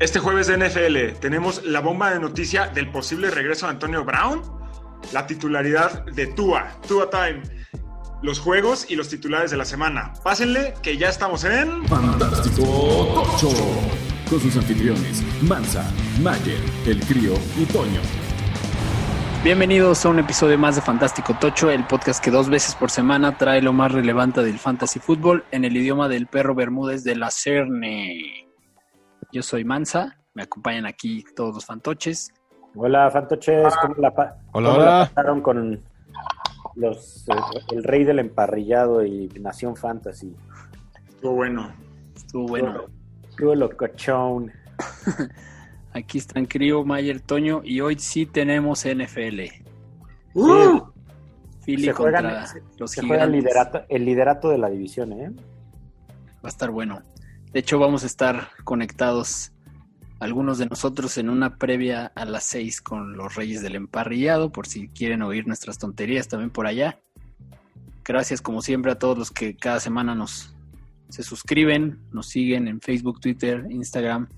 Este jueves de NFL tenemos la bomba de noticia del posible regreso de Antonio Brown, la titularidad de Tua, Tua Time, los juegos y los titulares de la semana. Pásenle que ya estamos en Fantástico Tocho. Con sus anfitriones, Mansa, Mayer, El Crío y Toño. Bienvenidos a un episodio más de Fantástico Tocho, el podcast que dos veces por semana trae lo más relevante del fantasy fútbol en el idioma del perro Bermúdez de la Cerne. Yo soy Mansa, me acompañan aquí todos los fantoches. Hola, fantoches, ¿cómo la, pa- Hola, cómo la hola. pasaron con los, eh, el rey del emparrillado y Nación Fantasy? Estuvo bueno. Estuvo bueno. Estuvo locochón. Aquí están Crío, Mayer, Toño y hoy sí tenemos NFL. ¡Uh! Philly Se juegan- contra se- los Se juega el gigantes. liderato, el liderato de la división, ¿eh? Va a estar bueno. De hecho, vamos a estar conectados algunos de nosotros en una previa a las 6 con los Reyes del Emparrillado, por si quieren oír nuestras tonterías también por allá. Gracias como siempre a todos los que cada semana nos se suscriben, nos siguen en Facebook, Twitter, Instagram.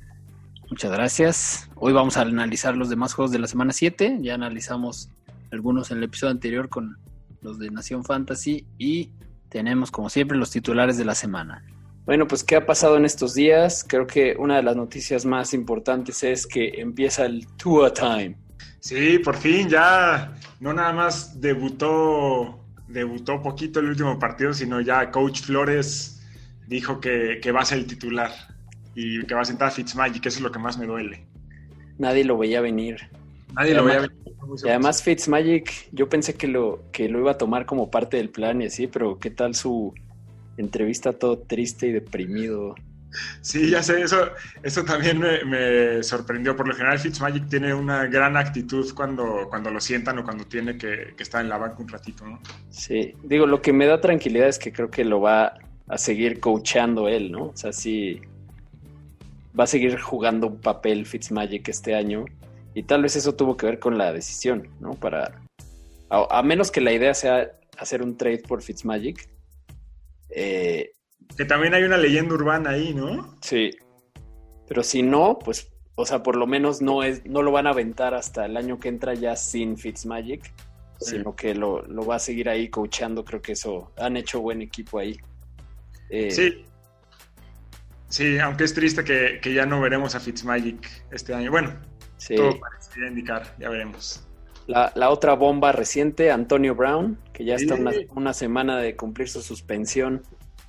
Muchas gracias. Hoy vamos a analizar los demás juegos de la semana 7. Ya analizamos algunos en el episodio anterior con los de Nación Fantasy y tenemos como siempre los titulares de la semana. Bueno, pues ¿qué ha pasado en estos días? Creo que una de las noticias más importantes es que empieza el Tua Time. Sí, por fin ya no nada más debutó, debutó poquito el último partido, sino ya Coach Flores dijo que, que va a ser el titular y que va a sentar a Fitzmagic, eso es lo que más me duele. Nadie lo veía venir. Nadie lo veía venir. Y además Fitzmagic, yo pensé que lo, que lo iba a tomar como parte del plan y así, pero ¿qué tal su entrevista todo triste y deprimido? Sí, ya sé, eso, eso también me, me sorprendió. Por lo general, Fitzmagic tiene una gran actitud cuando, cuando lo sientan o cuando tiene que, que estar en la banca un ratito, ¿no? Sí, digo, lo que me da tranquilidad es que creo que lo va a seguir coachando él, ¿no? O sea, sí va a seguir jugando un papel Fitzmagic este año y tal vez eso tuvo que ver con la decisión, ¿no? Para a, a menos que la idea sea hacer un trade por Fitzmagic, eh, Que también hay una leyenda urbana ahí, ¿no? sí, pero si no, pues, o sea, por lo menos no es, no lo van a aventar hasta el año que entra ya sin Fitzmagic, Sí. sino que lo, lo va a seguir ahí coachando. Creo que eso han hecho buen equipo ahí. Eh, Sí. Sí, aunque es triste que, que ya no veremos a Fitzmagic este año. Bueno, sí. todo parecería indicar, ya veremos. La, la otra bomba reciente, Antonio Brown, que ya está una, una semana de cumplir su suspensión.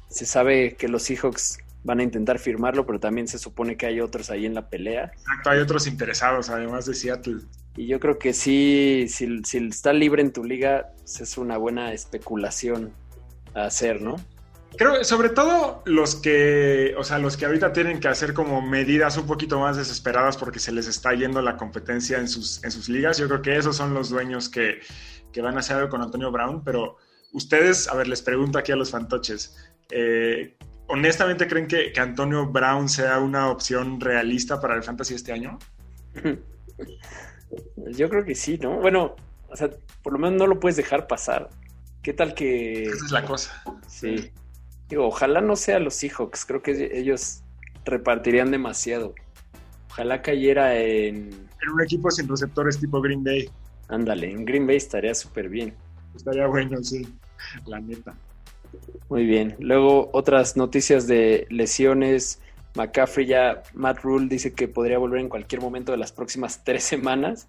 Se sabe que los Seahawks van a intentar firmarlo, pero también se supone que hay otros ahí en la pelea. Exacto, hay otros interesados, además de Seattle. Y yo creo que sí, si, si está libre en tu liga, pues es una buena especulación a hacer, ¿no? Creo sobre todo los que, o sea, los que ahorita tienen que hacer como medidas un poquito más desesperadas porque se les está yendo la competencia en sus, en sus ligas. Yo creo que esos son los dueños que, que van a hacer algo con Antonio Brown, pero ustedes, a ver, les pregunto aquí a los fantoches, eh, ¿honestamente creen que, que Antonio Brown sea una opción realista para el fantasy este año? Yo creo que sí, ¿no? Bueno, o sea, por lo menos no lo puedes dejar pasar. ¿Qué tal que... Esa es la cosa. Sí. Digo, ojalá no sea los Seahawks, creo que ellos repartirían demasiado. Ojalá cayera en... En un equipo sin receptores tipo Green Bay. Ándale, en Green Bay estaría súper bien. Estaría bueno, sí, la neta. Muy bien. Luego otras noticias de lesiones. McCaffrey ya, Matt Rule dice que podría volver en cualquier momento de las próximas tres semanas.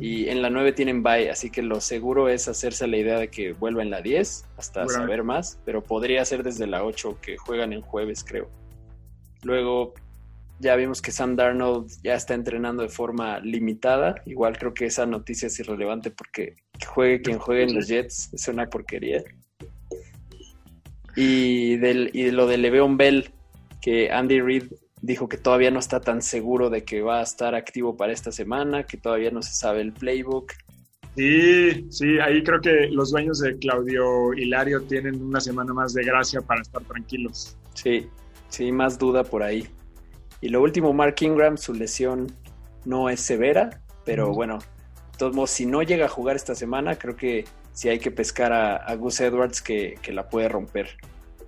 Y en la 9 tienen bye, así que lo seguro es hacerse la idea de que vuelva en la 10 hasta saber más, pero podría ser desde la 8 que juegan en jueves, creo. Luego ya vimos que Sam Darnold ya está entrenando de forma limitada. Igual creo que esa noticia es irrelevante porque que juegue quien juegue en los Jets es una porquería. Y, del, y de lo de Le'Veon Bell, que Andy Reid dijo que todavía no está tan seguro de que va a estar activo para esta semana, que todavía no se sabe el playbook. Sí, sí, ahí creo que los dueños de Claudio Hilario tienen una semana más de gracia para estar tranquilos. Sí, sí, más duda por ahí. Y lo último, Mark Ingram, su lesión no es severa, pero bueno, de todos modos, si no llega a jugar esta semana, creo que sí hay que pescar a, a Gus Edwards que, que la puede romper.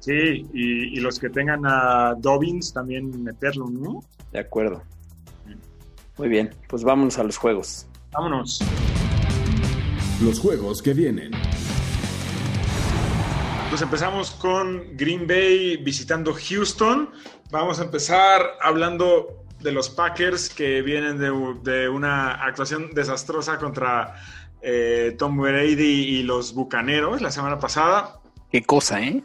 Sí, y, y los que tengan a Dobbins también meterlo, ¿no? De acuerdo. Muy bien, pues vámonos a los juegos. Vámonos. Los juegos que vienen. Pues empezamos con Green Bay visitando Houston. Vamos a empezar hablando de los Packers que vienen de, de una actuación desastrosa contra eh, Tom Brady y los Bucaneros la semana pasada. Qué cosa, ¿eh?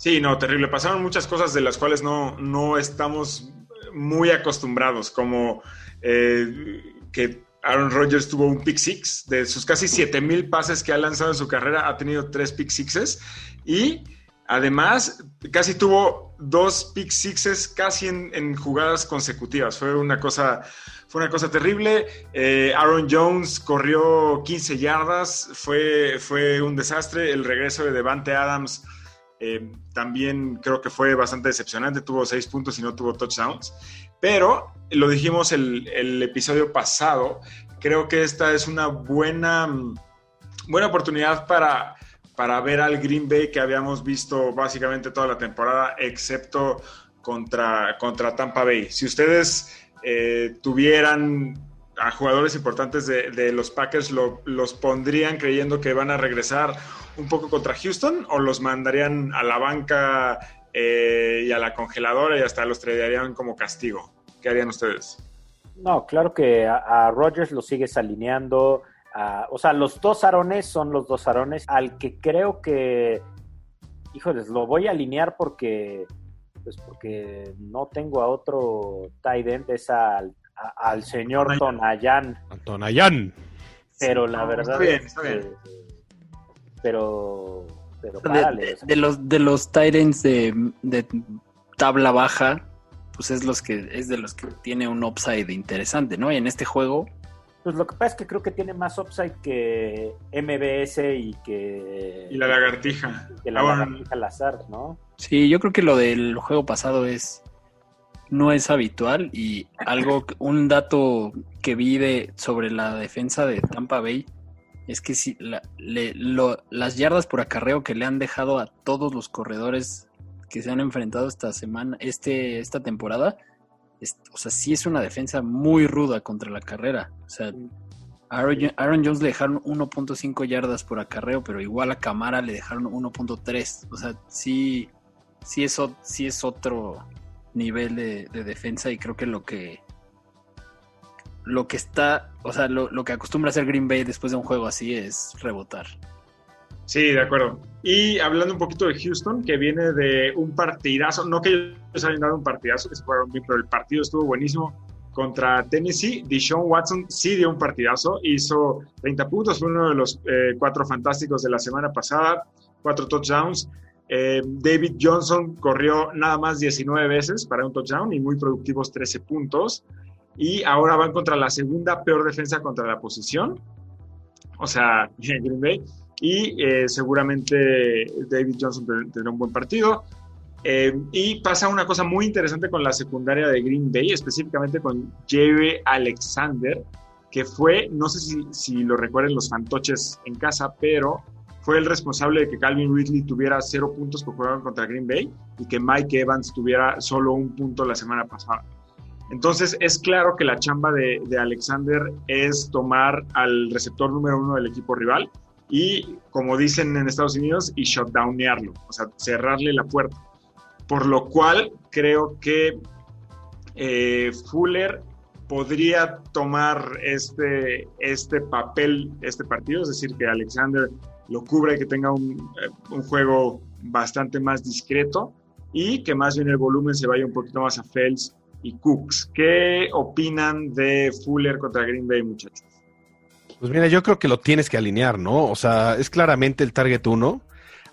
Sí, no, terrible. Pasaron muchas cosas de las cuales no, no estamos muy acostumbrados, como eh, que Aaron Rodgers tuvo un pick six. De sus casi 7000 pases que ha lanzado en su carrera, ha tenido tres pick sixes. Y además, casi tuvo dos pick sixes casi en, en jugadas consecutivas. Fue una cosa, fue una cosa terrible. Eh, Aaron Jones corrió 15 yardas. Fue, fue un desastre. El regreso de Devante Adams. Eh, también creo que fue bastante decepcionante, tuvo seis puntos y no tuvo touchdowns. Pero lo dijimos el, el episodio pasado, creo que esta es una buena, buena oportunidad para, para ver al Green Bay que habíamos visto básicamente toda la temporada, excepto contra, contra Tampa Bay. Si ustedes eh, tuvieran a jugadores importantes de, de los Packers, lo, los pondrían creyendo que van a regresar un poco contra Houston o los mandarían a la banca eh, y a la congeladora y hasta los traerían como castigo? ¿Qué harían ustedes? No, claro que a, a Rogers lo sigues alineando. o sea, los dos arones son los dos arones. Al que creo que, híjoles, lo voy a alinear porque, pues porque no tengo a otro tight end, es al, a- al señor Tonayan. Antonayán. Pero la No, verdad está bien, es está bien. que- pero, pero De, párale, de- o sea, de los de los Titans de, de tabla baja, pues es los que es de los que tiene un upside interesante, ¿no? Y en este juego, Pues lo que pasa es que creo que tiene más upside que MBS y que, Y la lagartija. que la Ah, bueno, lagartija Lazard, ¿no? sí, yo creo que lo del juego pasado es no es habitual y algo un dato que vi de sobre la defensa de Tampa Bay es que si la- le- lo- las yardas por acarreo que le han dejado a todos los corredores que se han enfrentado esta semana, este, esta temporada, es- o sea, sí es una defensa muy ruda contra la carrera. O sea, Aaron, Aaron Jones le dejaron 1.5 yardas por acarreo, pero igual a Camara le dejaron 1.3. O sea, sí, sí es, sí es otro nivel de, de defensa y creo que lo que lo que está, o sea, lo, lo que acostumbra hacer Green Bay después de un juego así es rebotar. Sí, de acuerdo. Y hablando un poquito de Houston, que viene de un partidazo, no que ellos hayan dado un partidazo, que se fueron bien, pero el partido estuvo buenísimo contra Tennessee. Deshaun Watson sí dio un partidazo, hizo 30 puntos, fue uno de los eh, cuatro fantásticos de la semana pasada, cuatro touchdowns. Eh, David Johnson corrió nada más 19 veces para un touchdown y muy productivos 13 puntos. Y ahora van contra la segunda peor defensa contra la posición, o sea, Green Bay y eh, seguramente David Johnson ten- tendrá un buen partido. Eh, y pasa una cosa muy interesante con la secundaria de Green Bay, específicamente con Jerry Alexander, que fue, no sé si, si lo recuerden los fantoches en casa, pero fue el responsable de que Calvin Ridley tuviera cero puntos por jugar contra Green Bay y que Mike Evans tuviera solo un punto la semana pasada. Entonces es claro que la chamba de, de Alexander es tomar al receptor número uno del equipo rival y, como dicen en Estados Unidos, y shutdownearlo, o sea, cerrarle la puerta. Por lo cual creo que eh, Fuller podría tomar este, este papel, este partido, es decir, que Alexander lo cubra y que tenga un, eh, un juego bastante más discreto y que más bien el volumen se vaya un poquito más a Fels y Cooks. ¿Qué opinan de Fuller contra Green Bay, muchachos? Pues mira, yo creo que lo tienes que alinear, ¿no? O sea, es claramente el target 1.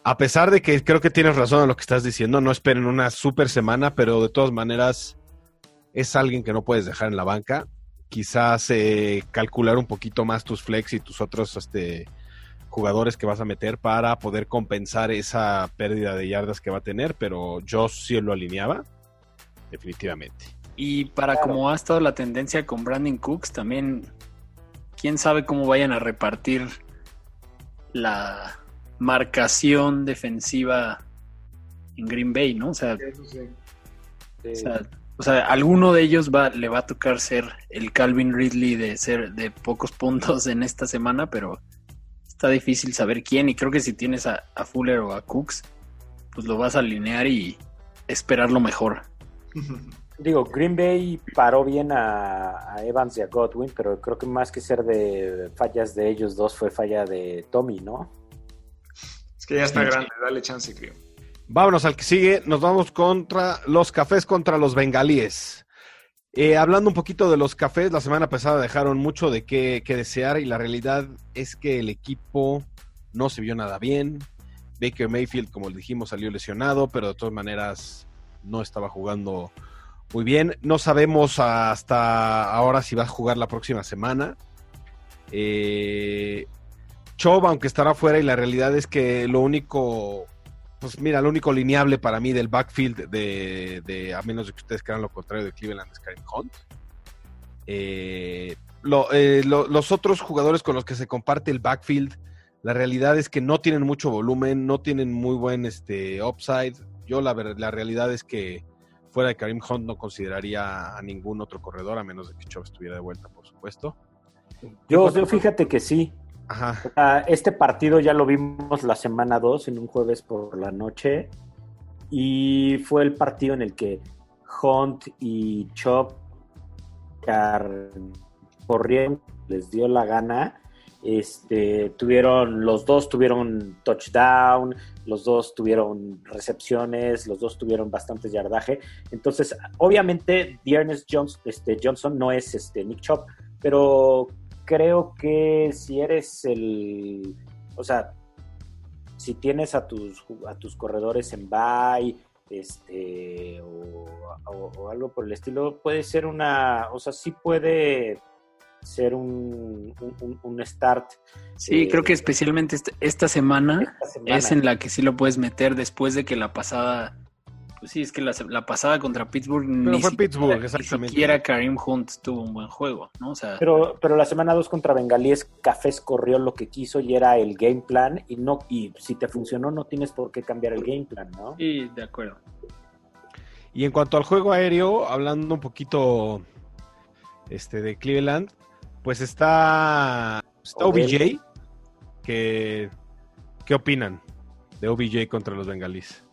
A pesar de que creo que tienes razón en lo que estás diciendo, no esperen una super semana, pero de todas maneras es alguien que no puedes dejar en la banca. Quizás eh, calcular un poquito más tus flex y tus otros este, jugadores que vas a meter para poder compensar esa pérdida de yardas que va a tener, pero yo sí lo alineaba, definitivamente. Y para Claro. como ha estado la tendencia con Brandon Cooks, también quién sabe cómo vayan a repartir la marcación defensiva en Green Bay, ¿no? O sea, o sea, O sea, alguno de ellos va, le va a tocar ser el Calvin Ridley de ser de pocos puntos en esta semana, pero está difícil saber quién. Y creo que si tienes a, a Fuller o a Cooks, pues lo vas a alinear y esperar lo mejor. Digo, Green Bay paró bien a, a Evans y a Godwin, pero creo que más que ser de fallas de ellos dos fue falla de Tommy, ¿no? Es que ya está grande, dale chance, creo. Vámonos al que sigue. Nos vamos contra los cafés contra los bengalíes. Eh, hablando un poquito de los cafés, la semana pasada dejaron mucho de qué, desear y la realidad es que el equipo no se vio nada bien. Baker Mayfield, como les dijimos, salió lesionado, pero de todas maneras no estaba jugando muy bien. No sabemos hasta ahora si va a jugar la próxima semana. Eh, Chubb, aunque estará fuera, y la realidad es que lo único, pues mira, lo único lineable para mí del backfield, de, de a menos de que ustedes crean lo contrario de Cleveland, es Karim Hunt. Eh, lo- eh, lo- los otros jugadores con los que se comparte el backfield, la realidad es que no tienen mucho volumen, no tienen muy buen este, upside. Yo la, la realidad es que fuera de Karim Hunt no consideraría a ningún otro corredor, a menos de que Chubb estuviera de vuelta, por supuesto. Yo, yo fíjate que sí. Ah, Este partido ya lo vimos la semana 2 en un jueves por la noche y fue el partido en el que Hunt y Chop corrieron, les dio la gana. Este, tuvieron, los dos tuvieron touchdown, los dos tuvieron recepciones, los dos tuvieron bastante yardaje. Entonces, obviamente, Dearness Jones, este, Johnson no es este, Nick Chop, pero creo que si eres el, o sea, si tienes a tus a tus corredores en bye, este, o, o- o algo por el estilo, puede ser una, o sea, sí puede ser un, un, start. Sí, eh, creo que especialmente este- esta semana esta semana. es en la que sí lo puedes meter después de que la pasada. Pues sí, es que la, la pasada contra Pittsburgh ni, fue siquiera, Pittsburgh, ni exactamente. siquiera Karim Hunt tuvo un buen juego, ¿no? O sea, Pero, pero la semana 2 contra Bengalíes, Cafés corrió lo que quiso y era el game plan. Y no, y si te funcionó, no tienes por qué cambiar el game plan, ¿no? sí, de acuerdo. Y en cuanto al juego aéreo, hablando un poquito este, de Cleveland, pues está, está. OBJ. Que, ¿Qué opinan de OBJ contra los bengalíes?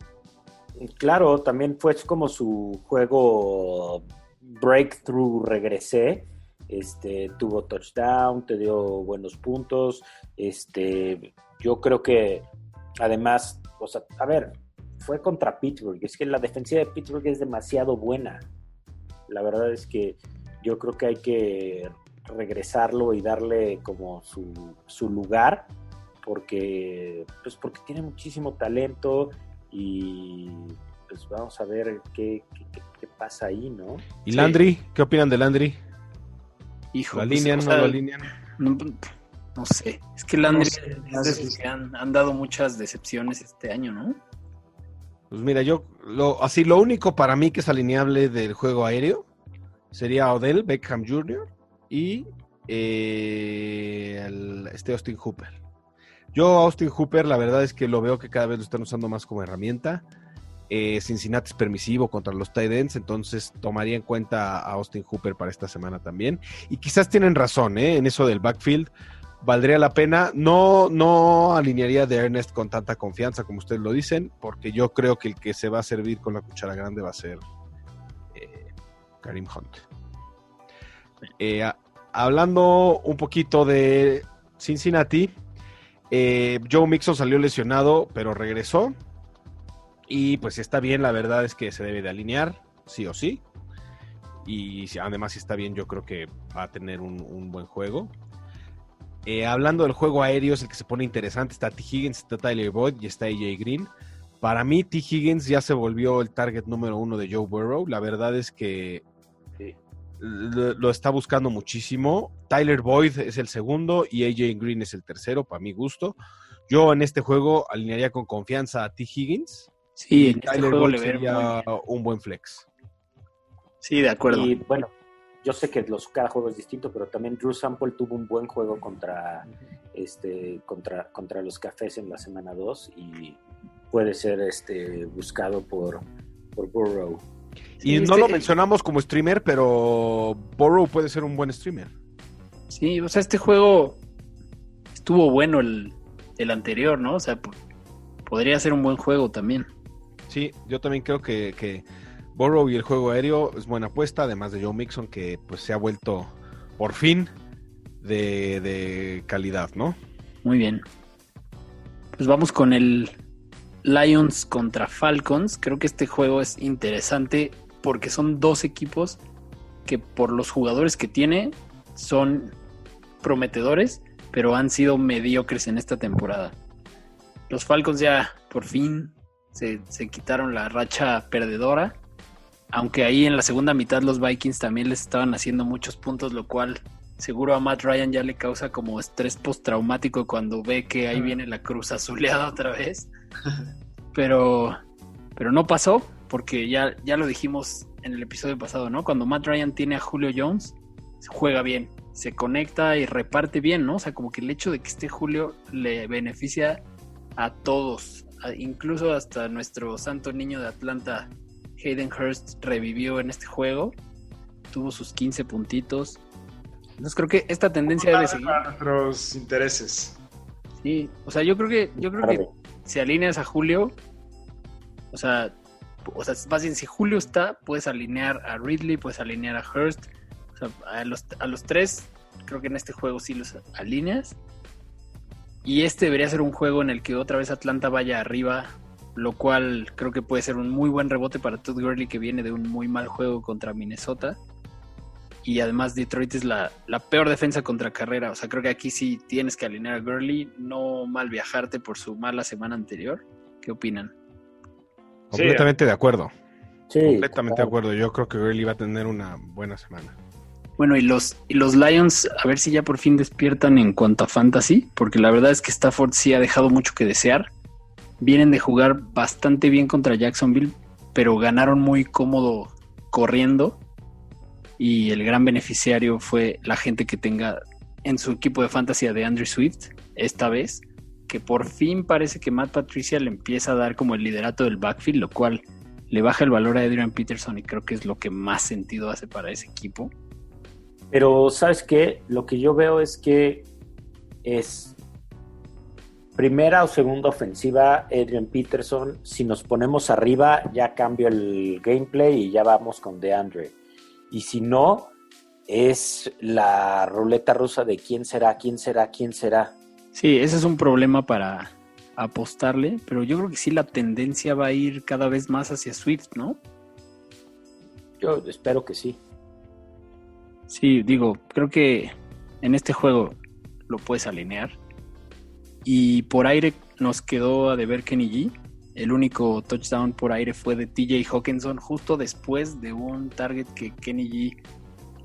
Claro, también fue como su juego breakthrough, regresé. Este, tuvo touchdown, te dio buenos puntos. Este, yo creo que además, o sea, a ver, fue contra Pittsburgh. Es que la defensiva de Pittsburgh es demasiado buena. La verdad es que yo creo que hay que regresarlo y darle como su, su lugar porque pues porque tiene muchísimo talento y pues vamos a ver qué, qué- qué- qué pasa ahí, ¿no? ¿Y Sí. Landry? ¿Qué opinan de Landry? Hijo, ¿Lo pues, alinean o no lo alinean? No, no sé. Es que Landry No sé, es que han, han dado muchas decepciones este año, ¿no? Pues mira, yo, lo, así, lo único para mí que es alineable del juego aéreo sería Odell Beckham Jr. y eh, el- este Austin Hooper. Yo, Austin Hooper, la verdad es que lo veo que cada vez lo están usando más como herramienta. Eh, Cincinnati es permisivo contra los tight ends, entonces tomaría en cuenta a Austin Hooper para esta semana también. Y quizás tienen razón ¿eh? en eso del backfield. Valdría la pena. No, no alinearía de Ernest con tanta confianza como ustedes lo dicen, porque yo creo que el que se va a servir con la cuchara grande va a ser eh, Karim Hunt. Eh, hablando un poquito de Cincinnati, eh, Joe Mixon salió lesionado, pero regresó. Y pues si está bien, la verdad es que se debe de alinear, sí o sí. Y además si está bien, yo creo que va a tener un, buen juego. Eh, hablando del juego aéreo, es el que se pone interesante. Está T. Higgins, está Tyler Boyd y está AJ Green. Para mí, T. Higgins ya se volvió el target número uno de Joe Burrow. La verdad es que. Lo, lo está buscando muchísimo. Tyler Boyd es el segundo y AJ Green es el tercero, para mi gusto. Yo en este juego alinearía con confianza a T. Higgins. Sí, y en este Tyler juego Boyd sería un buen flex. Sí, de acuerdo. Y bueno, yo sé que los, cada juego es distinto, pero también Drew Sample tuvo un buen juego contra, este, contra, contra los cafés en la semana 2 y puede ser este, buscado por, por Burrow. Y no este- lo mencionamos como streamer, pero Borrow puede ser un buen streamer. Sí, o sea, este juego estuvo bueno el, el anterior, ¿no? O sea, po- podría ser un buen juego también. Sí, yo también creo que, que Borrow y el juego aéreo es buena apuesta, además de Joe Mixon, que pues se ha vuelto por fin de, de calidad, ¿no? Muy bien. Pues vamos con el Lions contra Falcons. Creo que este juego es interesante porque son dos equipos que por los jugadores que tiene son prometedores, pero han sido mediocres en esta temporada. Los Falcons ya por fin se, se quitaron la racha perdedora, aunque ahí en la segunda mitad los Vikings también les estaban haciendo muchos puntos, lo cual seguro a Matt Ryan ya le causa como estrés postraumático cuando ve que ahí viene la cruz azuleada otra vez. Pero, pero no pasó, porque ya, ya lo dijimos en el episodio pasado, ¿no? Cuando Matt Ryan tiene a Julio Jones, juega bien, se conecta y reparte bien, ¿no? O sea, como que el hecho de que esté Julio le beneficia a todos, a- incluso hasta nuestro santo niño de Atlanta, Hayden Hurst, revivió en este juego, tuvo sus 15 puntitos. Entonces creo que esta tendencia debe seguir. Para nuestros intereses. Sí, o sea, yo creo que yo creo que. Si alineas a Julio, o sea, o sea, más bien si Julio está, puedes alinear a Ridley, puedes alinear a Hurst, a los, a los tres, creo que en este juego sí los alineas. Y este debería ser un juego en el que otra vez Atlanta vaya arriba, lo cual creo que puede ser un muy buen rebote para Todd Gurley que viene de un muy mal juego contra Minnesota. Y además Detroit es la, la peor defensa contra carrera. O sea, creo que aquí sí tienes que alinear a Gurley, no mal viajarte por su mala semana anterior. ¿Qué opinan? Sí. Completamente de acuerdo. Sí, Completamente de acuerdo. Yo creo que Gurley va a tener una buena semana. Bueno, y los, y los Lions, a ver si ya por fin despiertan en cuanto a fantasy, porque la verdad es que Stafford sí ha dejado mucho que desear. Vienen de jugar bastante bien contra Jacksonville, pero ganaron muy cómodo corriendo. Y el gran beneficiario fue la gente que tenga en su equipo de fantasy a de Andrew Swift, esta vez, que por fin parece que Matt Patricia le empieza a dar como el liderato del backfield, lo cual le baja el valor a Adrian Peterson y creo que es lo que más sentido hace para ese equipo. Pero, ¿sabes qué? Lo que yo veo es que es primera o segunda ofensiva Adrian Peterson. Si nos ponemos arriba, ya cambio el gameplay y ya vamos con DeAndre. Y si no, es la ruleta rusa de quién será, quién será, quién será. Sí, ese es un problema para apostarle, pero yo creo que sí la tendencia va a ir cada vez más hacia Swift, ¿no? Yo espero que sí. Sí, digo, creo que en este juego lo puedes alinear. Y por aire nos quedó a deber Kenny G. El único touchdown por aire fue de TJ Hawkinson justo después de un target que Kenny G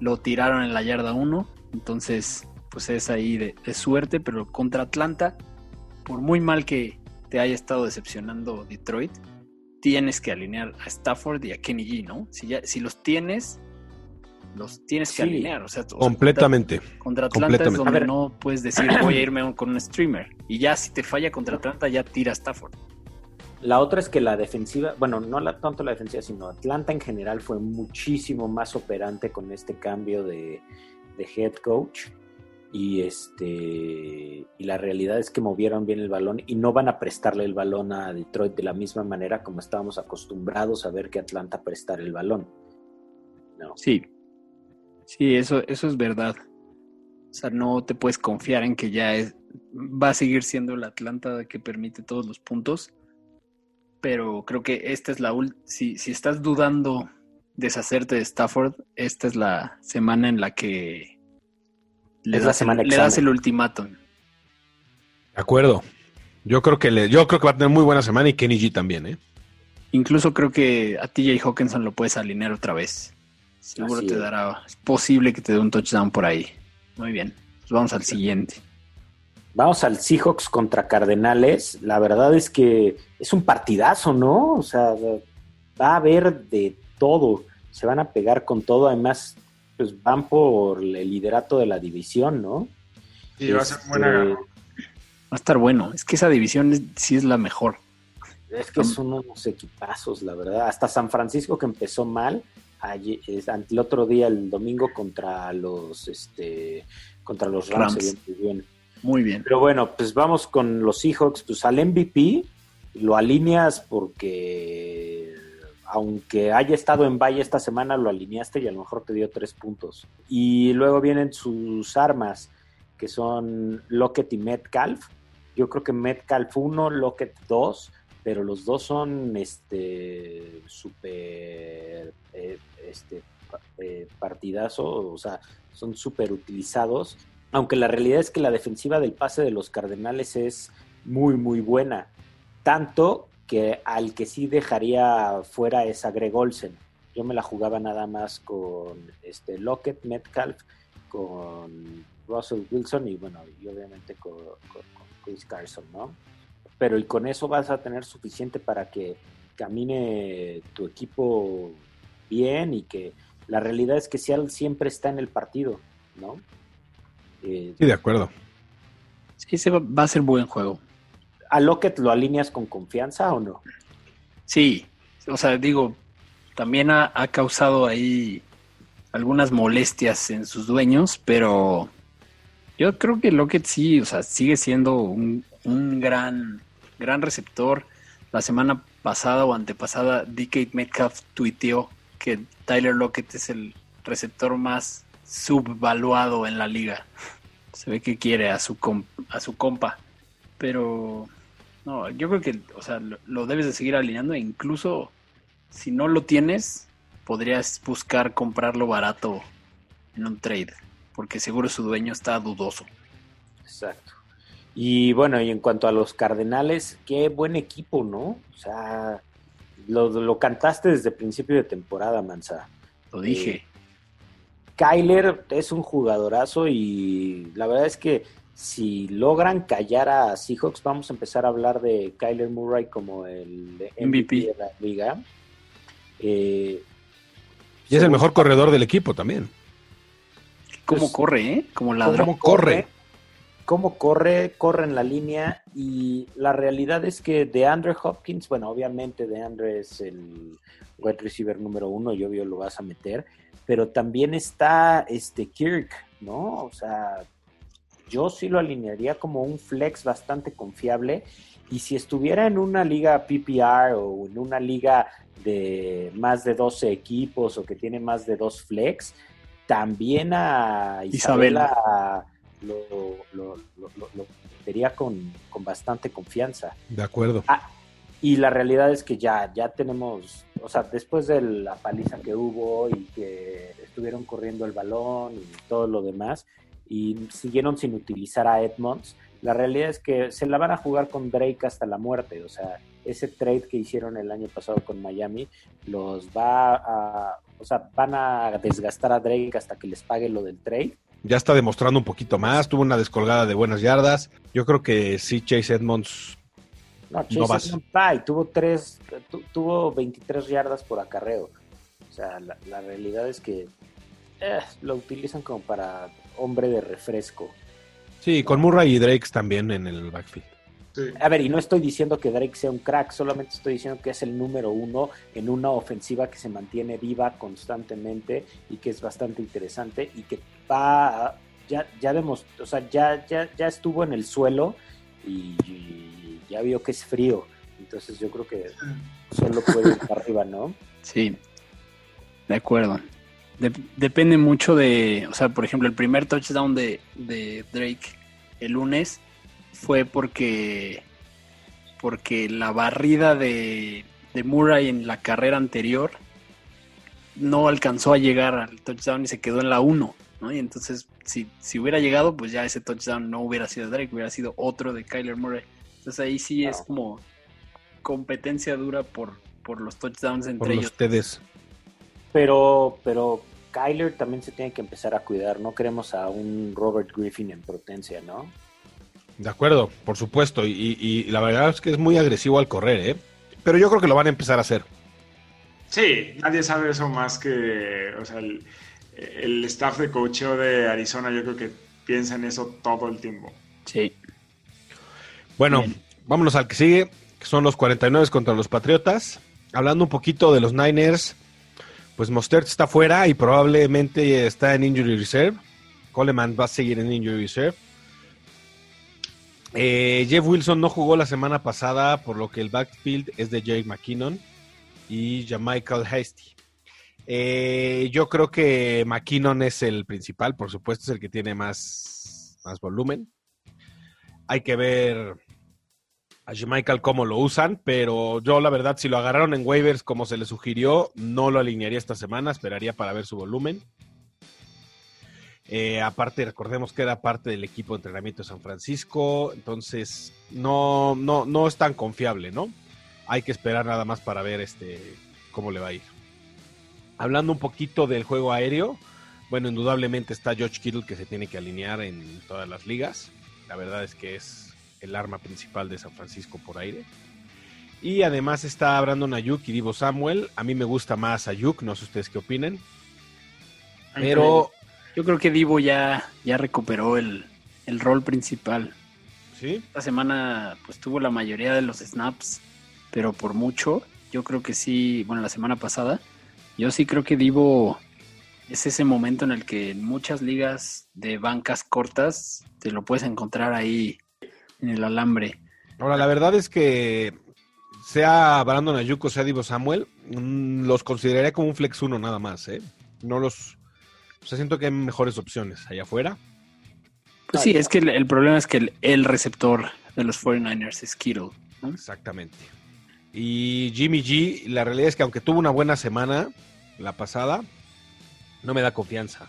lo tiraron en la yarda 1. Entonces, pues es ahí de, de suerte, pero contra Atlanta, por muy mal que te haya estado decepcionando Detroit, tienes que alinear a Stafford y a Kenny G, ¿no? Si, ya, si los tienes, los tienes que Sí. alinear. O sea, o sea, Completamente. contra Atlanta es Completamente. donde no puedes decir voy a irme con un streamer. Y ya si te falla contra Atlanta, ya tira Stafford. La otra es que la defensiva, bueno, no la, tanto la defensiva, sino Atlanta en general fue muchísimo más operante con este cambio de, head coach. Y este y la realidad es que movieron bien el balón y no van a prestarle el balón a Detroit de la misma manera como estábamos acostumbrados a ver que Atlanta prestar el balón. No. Sí. Sí, eso, eso es verdad. O sea, no te puedes confiar en que ya va a seguir siendo el Atlanta que permite todos los puntos. Pero creo que esta es la última. Si, si estás dudando deshacerte de Stafford, esta es la semana en la que le, Es la das, semana el, le das el ultimátum. De acuerdo. Yo creo que le, yo creo que va a tener muy buena semana y Kenny G también, ¿eh? Incluso creo que a TJ Hawkinson lo puedes alinear otra vez. Seguro Así te dará. Es posible que te dé un touchdown por ahí. Muy bien. Pues vamos al siguiente. Vamos al Seahawks contra Cardenales. La verdad es que es un partidazo, ¿no? O sea, va a haber de todo. Se van a pegar con todo. Además, pues van por el liderato de la división, ¿no? Y va a ser Este, buena gana. Va a estar bueno. Es que esa división es- sí es la mejor. Es que son unos equipazos, la verdad. Hasta San Francisco que empezó mal, ante el otro día, el domingo, contra los este contra los Rams. Bien. Muy bien. Pero bueno, pues vamos con los Seahawks. Pues al MVP lo alineas porque aunque haya estado en Valle esta semana, lo alineaste y a lo mejor te dio tres puntos. Y luego vienen sus armas, que son Lockett y Metcalf. Yo creo que Metcalf 1, Lockett 2, pero los dos son este súper eh, este, eh, partidazo, o sea, son súper utilizados. Aunque la realidad es que la defensiva del pase de los Cardenales es muy, muy buena. Tanto que al que sí dejaría fuera es a Greg Olsen. Yo me la jugaba nada más con este Lockett, Metcalf, con Russell Wilson y bueno, y obviamente con, Chris Carson, ¿no? Pero y con eso vas a tener suficiente para que camine tu equipo bien y que la realidad es que Seattle siempre está en el partido, ¿no? Eh, Sí, de acuerdo. Sí, se va, va a ser buen juego. ¿A Lockett lo alineas con confianza o no? Sí, o sea, digo, también ha, ha causado ahí algunas molestias en sus dueños, pero yo creo que Lockett sí, o sea, sigue siendo un, un gran, gran receptor. La semana pasada o antepasada, DK Metcalf tuiteó que Tyler Lockett es el receptor más subvaluado en la liga. Se ve que quiere a su, a su compa, pero no, yo creo que, o sea, lo, lo debes de seguir alineando e incluso si no lo tienes, podrías buscar comprarlo barato en un trade, porque seguro su dueño está dudoso. Exacto. Y bueno, y en cuanto a los Cardenales, qué buen equipo, ¿no? O sea, lo, lo cantaste desde principio de temporada, Mansa. Lo dije. Kyler es un jugadorazo y la verdad es que si logran callar a Seahawks, vamos a empezar a hablar de Kyler Murray como el MVP, MVP. de la liga. Eh, Y es el mejor corredor del equipo también. ¿Cómo pues, corre, eh? Como ladrón. ¿Cómo corre? Cómo corre, corre en la línea y la realidad es que de Andre Hopkins, bueno, obviamente de Andre es el wide receiver número uno y obvio lo vas a meter, pero también está este Kirk, ¿no? O sea, yo sí lo alinearía como un flex bastante confiable y si estuviera en una liga PPR o en una liga de más de 12 equipos o que tiene más de dos flex, también a Isabela. Isabela lo, lo, lo, metería con, con bastante confianza. De acuerdo. Y la realidad es que ya, ya tenemos, o sea, después de la paliza que hubo y que estuvieron corriendo el balón y todo lo demás, y siguieron sin utilizar a Edmonds, la realidad es que se la van a jugar con Drake hasta la muerte. O sea, ese trade que hicieron el año pasado con Miami los va a, o sea, van a desgastar a Drake hasta que les pague lo del trade. Ya está demostrando un poquito más. Tuvo una descolgada de buenas yardas. Yo creo que sí, Chase Edmonds. No, Chase No vas. Edmonds y tuvo tres, tu- tuvo 23 yardas por acarreo. O sea, la, la realidad es que eh, lo utilizan como para hombre de refresco. Sí, con Murray y Drake también en el backfield. Sí. A ver, y no estoy diciendo que Drake sea un crack, solamente estoy diciendo que es el número uno en una ofensiva que se mantiene viva constantemente y que es bastante interesante y que va, ya, ya demostró, o sea, ya, ya, ya estuvo en el suelo y, ya vio que es frío. Entonces yo creo que solo puede ir arriba, ¿no? Sí, de acuerdo. De- depende mucho de, o sea, por ejemplo, el primer touchdown de, de Drake el lunes fue porque, porque la barrida de, de Murray en la carrera anterior no alcanzó a llegar al touchdown y se quedó en la 1, ¿no? Y entonces, si, si hubiera llegado, pues ya ese touchdown no hubiera sido Drake, hubiera sido otro de Kyler Murray. Entonces ahí sí es como competencia dura por, por los touchdowns entre Por ellos. ustedes. Pero, pero Kyler también se tiene que empezar a cuidar. No queremos a un Robert Griffin en potencia, ¿no? De acuerdo, por supuesto. Y, y- y la verdad es que es muy agresivo al correr, ¿eh? Pero yo creo que lo van a empezar a hacer. Sí, nadie sabe eso más que, o sea, el, el staff de coacheo de Arizona yo creo que piensa en eso todo el tiempo. Sí. Bueno, Bien. vámonos al que sigue. que son los 49 contra los Patriotas. Hablando un poquito de los Niners, pues Mostert está fuera y probablemente está en Injury Reserve. Coleman va a seguir en Injury Reserve. Eh, Jeff Wilson no jugó la semana pasada, por lo que el backfield es de Jake McKinnon y Jamichael Hasty. Eh, yo creo que McKinnon es el principal, por supuesto, es el que tiene más, más volumen. Hay que ver a Jamichael cómo lo usan, pero yo la verdad, si lo agarraron en waivers como se le sugirió, no lo alinearía esta semana, esperaría para ver su volumen. Eh, aparte, recordemos que era parte del equipo de entrenamiento de San Francisco, entonces no, no, no es tan confiable, ¿no? Hay que esperar nada más para ver este cómo le va a ir. Hablando un poquito del juego aéreo, bueno, indudablemente está George Kittle que se tiene que alinear en todas las ligas. La verdad es que es el arma principal de San Francisco por aire. Y además está Brandon Ayuk y Divo Samuel. A mí me gusta más Ayuk, no sé ustedes qué opinen. Pero yo creo que Divo ya, ya recuperó el, el rol principal. ¿Sí? Esta semana pues tuvo la mayoría de los snaps, pero por mucho. Yo creo que sí, bueno, la semana pasada, yo sí creo que Divo es ese momento en el que en muchas ligas de bancas cortas te lo puedes encontrar ahí en el alambre. Ahora, la verdad es que sea Brandon Ayuk o sea Divo Samuel, mm, los consideraría como un flex 1 nada más, ¿eh? No los... O sea, siento que hay mejores opciones allá afuera. Pues sí, es que el, el problema es que el, el receptor de los 49ers es Kittle. ¿no? Exactamente. Y Jimmy G, la realidad es que aunque tuvo una buena semana la pasada, no me da confianza.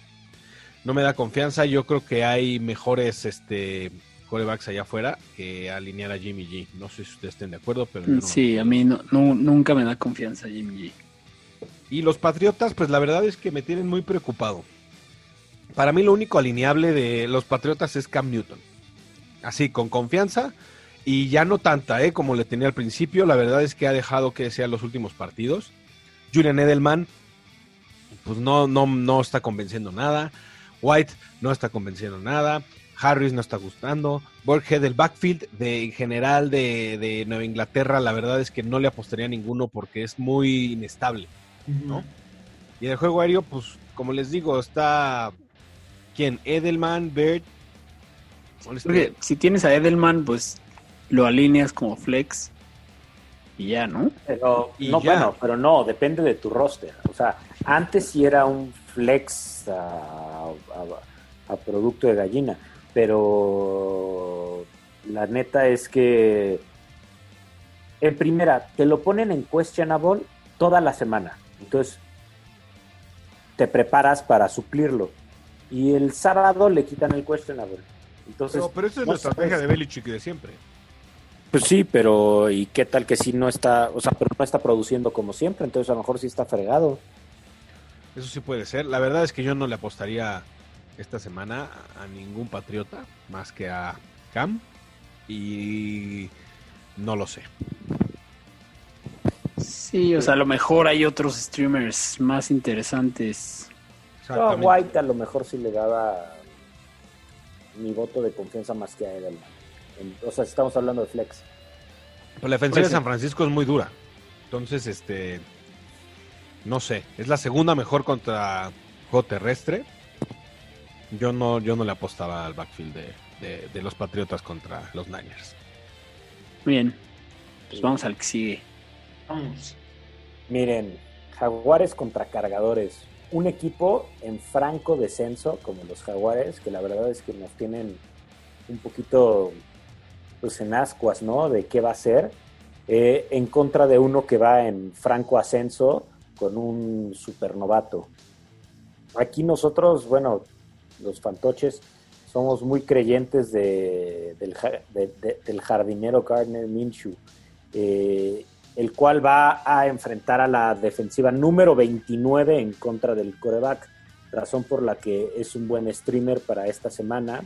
No me da confianza. Yo creo que hay mejores este, corebacks allá afuera que alinear a Jimmy G. No sé si ustedes estén de acuerdo, pero yo no. Sí, a mí no, no- nunca me da confianza Jimmy G. Y los Patriotas, pues la verdad es que me tienen muy preocupado. Para mí lo único alineable de los Patriotas es Cam Newton. Así, con confianza. Y ya no tanta, ¿eh? Como le tenía al principio. La verdad es que ha dejado que sean los últimos partidos. Julian Edelman, pues no, no, no está convenciendo nada. White no está convenciendo nada. Harris no está gustando. Burkhead, el backfield de, en general de, de Nueva Inglaterra, la verdad es que no le apostaría a ninguno porque es muy inestable. ¿no? Y en el juego aéreo, pues, como les digo, está. ¿Quién? Edelman, Bird. ¿cuál es Porque si tienes a Edelman, pues lo alineas como flex y ya, ¿no? Pero, Y no, ya. bueno, pero no, depende de tu roster. O sea, antes sí era un flex a, a- a producto de gallina, pero la neta es que en primera te lo ponen en questionable toda la semana. Entonces te preparas para suplirlo. Y el sábado le quitan el questionable. Entonces, Pero, pero esa es la estrategia de Belichick de siempre. Pues sí, pero ¿y qué tal que si no está, o sea, pero no está produciendo como siempre? Entonces a lo mejor sí está fregado. Eso sí puede ser. La verdad es que yo no le apostaría esta semana a ningún patriota más que a Cam. Y no lo sé. Sí, o sea, a lo mejor hay otros streamers más interesantes. Yo a. White a lo mejor sí le daba mi voto de confianza más que a Edelman. O sea, estamos hablando de flex. Pero la defensiva Puede de ser. San Francisco es muy dura. Entonces, este. No sé. Es la segunda mejor contra juego terrestre. Yo no, yo no le apostaba al backfield de, de- de los Patriotas contra los Niners. Muy bien, pues vamos al que sigue. Vamos. Miren, Jaguares contra Cargadores. Un equipo en franco descenso como los Jaguares, que la verdad es que nos tienen un poquito pues en ascuas, ¿no? De qué va a ser. eh, en contra de uno que va en franco ascenso con un supernovato. Aquí nosotros, bueno, los fantoches, somos muy creyentes de- del, ja- de- de- del jardinero Gardner Minshew, eh, el cual va a enfrentar a la defensiva número 29 en contra del coreback, razón por la que es un buen streamer para esta semana.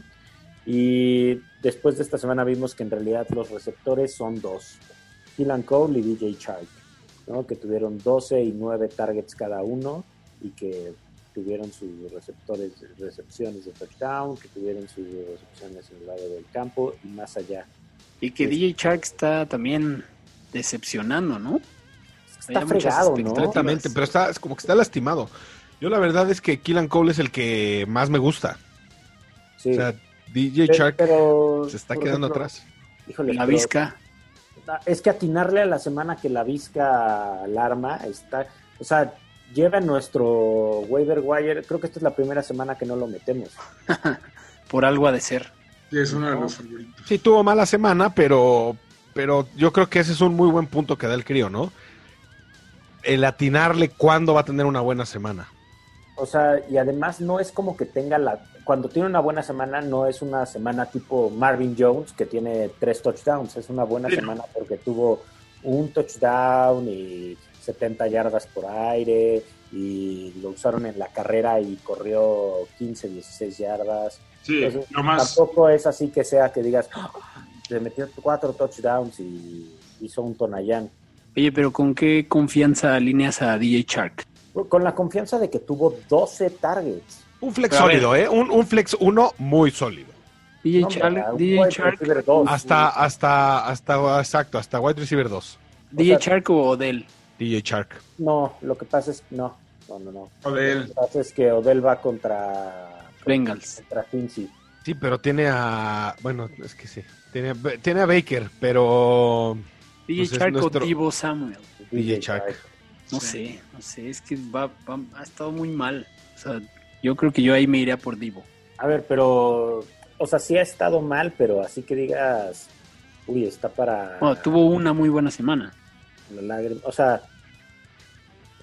Y después de esta semana vimos que en realidad los receptores son dos, Keelan Cole y DJ Chark, ¿no? que tuvieron 12 y 9 targets cada uno y que tuvieron sus receptores, recepciones de touchdown, que tuvieron sus recepciones en el lado del campo y más allá. Y que DJ Shark está también decepcionando, ¿no? Está muchas fregado, ¿no? Completamente, pero está, es como que está lastimado. Yo la verdad es que Killan Cole es el que más me gusta. Sí. O sea, DJ Shark pero, se está quedando ejemplo, atrás. Híjole, La pero- Es que atinarle a la semana que la Vizca alarma está. O sea, lleva en nuestro waiver wire. Creo que esta es la primera semana que no lo metemos. Por algo ha de ser. Sí, es uno de los favoritos. Sí, tuvo mala semana, pero, pero yo creo que ese es un muy buen punto que da el crío, ¿no? El atinarle cuándo va a tener una buena semana. O sea, y además no es como que tenga la. Cuando tiene una buena semana, no es una semana tipo Marvin Jones, que tiene tres touchdowns. Es una buena Sí. semana porque tuvo un touchdown y 70 yardas por aire, y lo usaron en la carrera y corrió 15, 16 yardas. Sí, Entonces, lo más. Tampoco es así que sea que digas, "Ah, le metió cuatro touchdowns y hizo un Tonayán. Oye, pero ¿con qué confianza alineas a DJ Shark? Con la confianza de que tuvo 12 targets. Un flex sólido, ¿eh? Un, un flex uno muy sólido. DJ No, DJ dos. Hasta, hasta, hasta, exacto, hasta wide receiver 2. DJ o sea- Shark o Odell. DJ Shark. No, lo que pasa es no, no, no, no. Odell. Lo que pasa es que Odell va contra Bengals. contra Cincy. Sí, pero tiene a. Bueno, es que sí. Tiene, a- tiene a Baker, pero. DJ Pues nuestro- o Divo Samuel. DJ Shark. No sé, no sé, es que va, va- ha estado muy mal. O sea, yo creo que yo ahí me iría por Divo. A ver, pero o sea, sí ha estado mal, pero así que digas, uy, está para Bueno, tuvo una muy buena semana. la lágrima, o sea,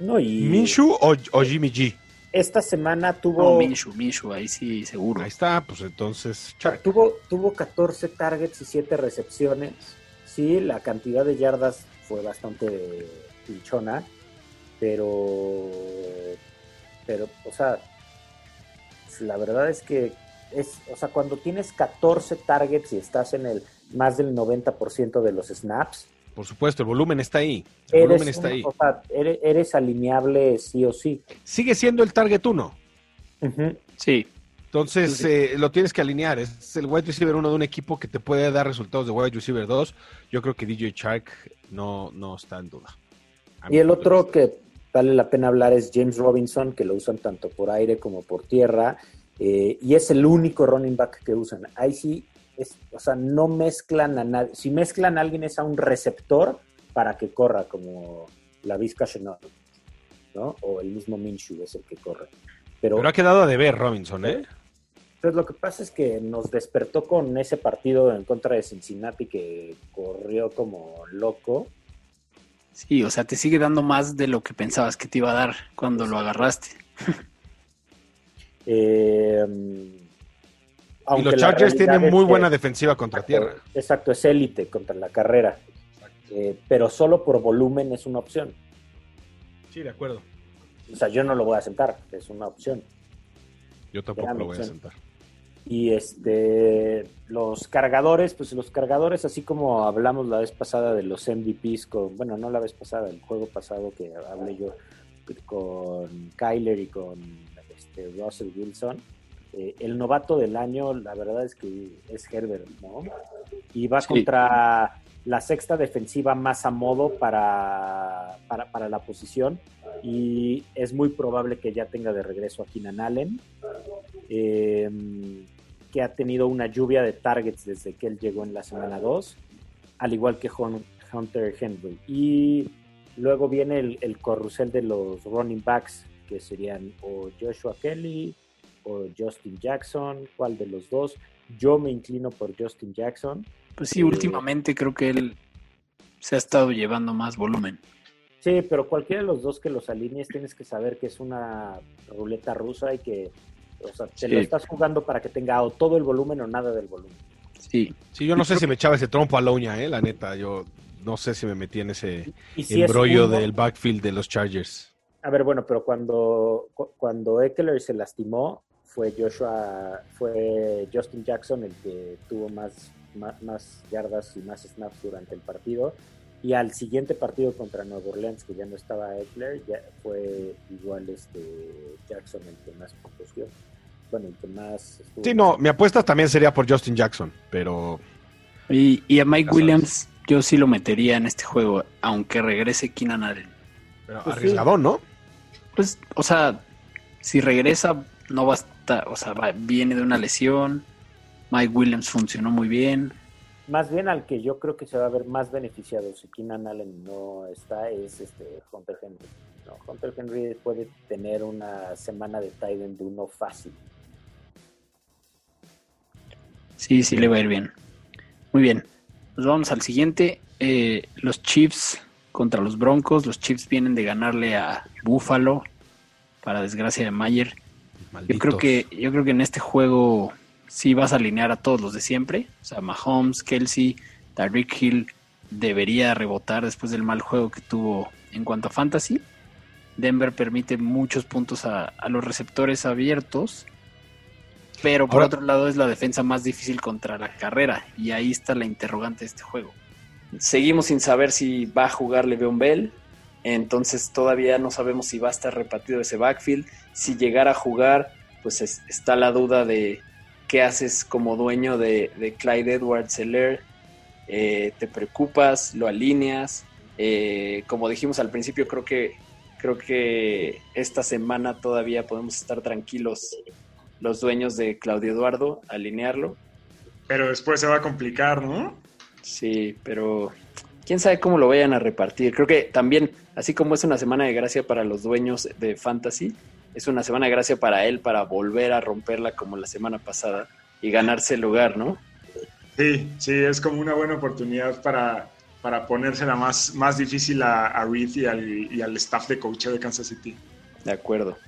no y ¿Minshu o, o Jimmy G? esta semana tuvo No, Minshu, Minshu, ahí sí, seguro. Ahí está, pues entonces. Tuvo, tuvo 14 targets y 7 recepciones. Sí, la cantidad de yardas fue bastante pinchona, pero, pero, o sea, la verdad es que es, o sea, cuando tienes 14 targets y estás en el más del 90% de los snaps, Por supuesto, el volumen está ahí. El volumen eres, está un- ahí. o sea, eres, eres alineable sí o sí. Sigue siendo el target 1. Ujú. Sí, Entonces Sí, eh, lo tienes que alinear. Es el wide receiver 1 de un equipo que te puede dar resultados de wide receiver 2. Yo creo que DJ Shark no, no está en duda. Y el otro que vale la pena hablar es James Robinson, que lo usan tanto por aire como por tierra, eh, y es el único running back que usan. Ahí sí, es, o sea, no mezclan a nadie. Si mezclan a alguien es a un receptor para que corra, como la Vizca Chenault, ¿no? O el mismo Minshew es el que corre. Pero, Pero ha quedado a deber Robinson, ¿eh? pues lo que pasa es que nos despertó con ese partido en contra de Cincinnati que corrió como loco. Sí, o sea, te sigue dando más de lo que pensabas que te iba a dar cuando lo agarraste. Eh, Y los Chargers tienen muy que- buena defensiva contra tierra. Exacto, es élite contra la carrera. Eh, pero solo por volumen es una opción. Sí, de acuerdo. O sea, yo no lo voy a sentar, es una opción. Yo tampoco Gran lo voy a sentar. Y este, los cargadores, pues los cargadores, así como hablamos la vez pasada de los MVPs con, bueno, no la vez pasada, el juego pasado que hablé yo con Kyler y con este, Russell Wilson. eh, el novato del año, la verdad es que es Herbert, ¿no? Y va Sí. contra la sexta defensiva más a modo para, para, para la posición y es muy probable que ya tenga de regreso a Keenan Allen, eh, que ha tenido una lluvia de targets desde que él llegó en la semana 2, al igual que Hun- Hunter Henry. Y luego viene el, el corrusel de los running backs, que serían o Joshua Kelly o Justin Jackson, ¿cuál de los dos? Yo me inclino por Justin Jackson. Pues sí, últimamente creo que él se ha estado llevando más volumen. Sí, pero cualquiera de los dos que los alinees tienes que saber que es una ruleta rusa y que, o sea, te Sí. lo estás jugando para que tenga o todo el volumen o nada del volumen. Sí, Sí, yo no sé si me echaba ese trompo a la uña, ¿eh? La neta, yo no sé si me metí en ese si es embrollo del backfield de los Chargers. A ver, bueno, pero cuando, cu- cuando Eckler se lastimó, fue Joshua, fue Justin Jackson el que tuvo más, más, más yardas y más snaps durante el partido. Y al siguiente partido contra Nueva Orleans, que ya no estaba Eckler, ya fue igual este Jackson el que más puntos dio. Bueno, el que más estuvo Sí, no, mi apuesta también sería por Justin Jackson, pero y, y a Mike Ya sabes. Williams yo sí lo metería en este juego, aunque regrese Keenan Allen. Pero Pues sí. arriesgado, ¿no? Pues, o sea, si regresa, no va a estar, o sea, va- viene de una lesión. Mike Williams funcionó muy bien. Más bien al que yo creo que se va a ver más beneficiado si Keenan Allen no está es este Hunter Henry. No, Hunter Henry puede tener una semana de tight end de uno fácil. Sí, sí le va a ir bien. Muy bien. Nos vamos al siguiente. Eh, los Chiefs contra los Broncos. Los Chiefs vienen de ganarle a Buffalo, para desgracia de Mayer. Yo creo que, yo creo que en este juego sí vas a alinear a todos los de siempre. O sea, Mahomes, Kelsey, Tyreek Hill debería rebotar después del mal juego que tuvo en cuanto a fantasy. Denver permite muchos puntos a, a los receptores abiertos. Pero por Ahora- otro lado es la defensa más difícil contra la carrera. Y ahí está la interrogante de este juego. Seguimos sin saber si va a jugar Le'Veon Bell. Entonces todavía no sabemos si va a estar repartido ese backfield. Si llegara a jugar, pues es- está la duda de qué haces como dueño de, de Clyde Edwards Seller. ¿Te preocupas? ¿Lo alineas? Eh, como dijimos al principio, creo que, creo que esta semana todavía podemos estar tranquilos los dueños de Claudio Eduardo, alinearlo. Pero después se va a complicar, ¿no? Sí, pero quién sabe cómo lo vayan a repartir. Creo que también, así como es una semana de gracia para los dueños de Fantasy, es una semana de gracia para él para volver a romperla como la semana pasada y ganarse el lugar, ¿no? Sí, sí, es como una buena oportunidad para, para ponérsela más, más difícil a, a Reed y al, y al staff de coach de Kansas City. De acuerdo.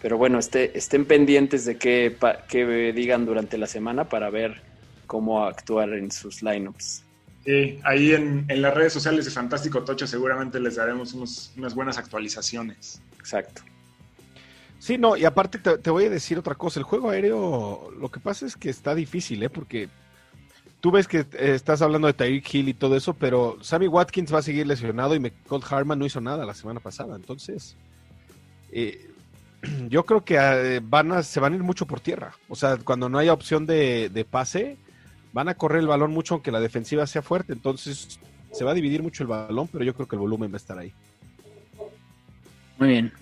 Pero bueno, este, estén pendientes de qué, qué digan durante la semana para ver cómo actuar en sus lineups. Sí, ahí en, en las redes sociales de Fantástico Tocho seguramente les daremos unos- unas buenas actualizaciones. Exacto. Sí, no, y aparte te, voy a decir otra cosa. El juego aéreo, lo que pasa es que está difícil, ¿eh? Porque tú ves que eh, estás hablando de Tyreek Hill y todo eso, pero Sammy Watkins va a seguir lesionado y McCall Harman no hizo nada la semana pasada. Entonces, eh, yo creo que eh, van a, se van a ir mucho por tierra. O sea, cuando no haya opción de, de pase, van a correr el balón mucho aunque la defensiva sea fuerte. Entonces, se va a dividir mucho el balón, pero yo creo que el volumen va a estar ahí. Muy bien.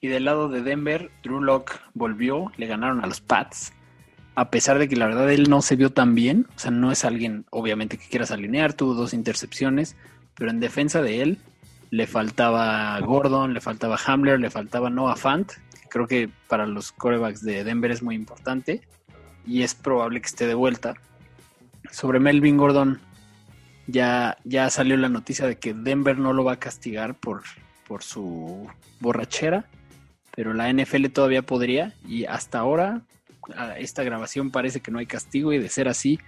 Y del lado de Denver, Drew Lock volvió, le ganaron a los Pats. A pesar de que la verdad él no se vio tan bien, o sea, no es alguien obviamente que quieras alinear, tuvo dos intercepciones, pero en defensa de él le faltaba Gordon, le faltaba Hamler, le faltaba Noah Fant, creo que para los corebacks de Denver es muy importante y es probable que esté de vuelta. Sobre Melvin Gordon, ya, ya salió la noticia de que Denver no lo va a castigar por, por su borrachera, pero la NFL todavía podría y hasta ahora a esta grabación parece que no hay castigo y de ser así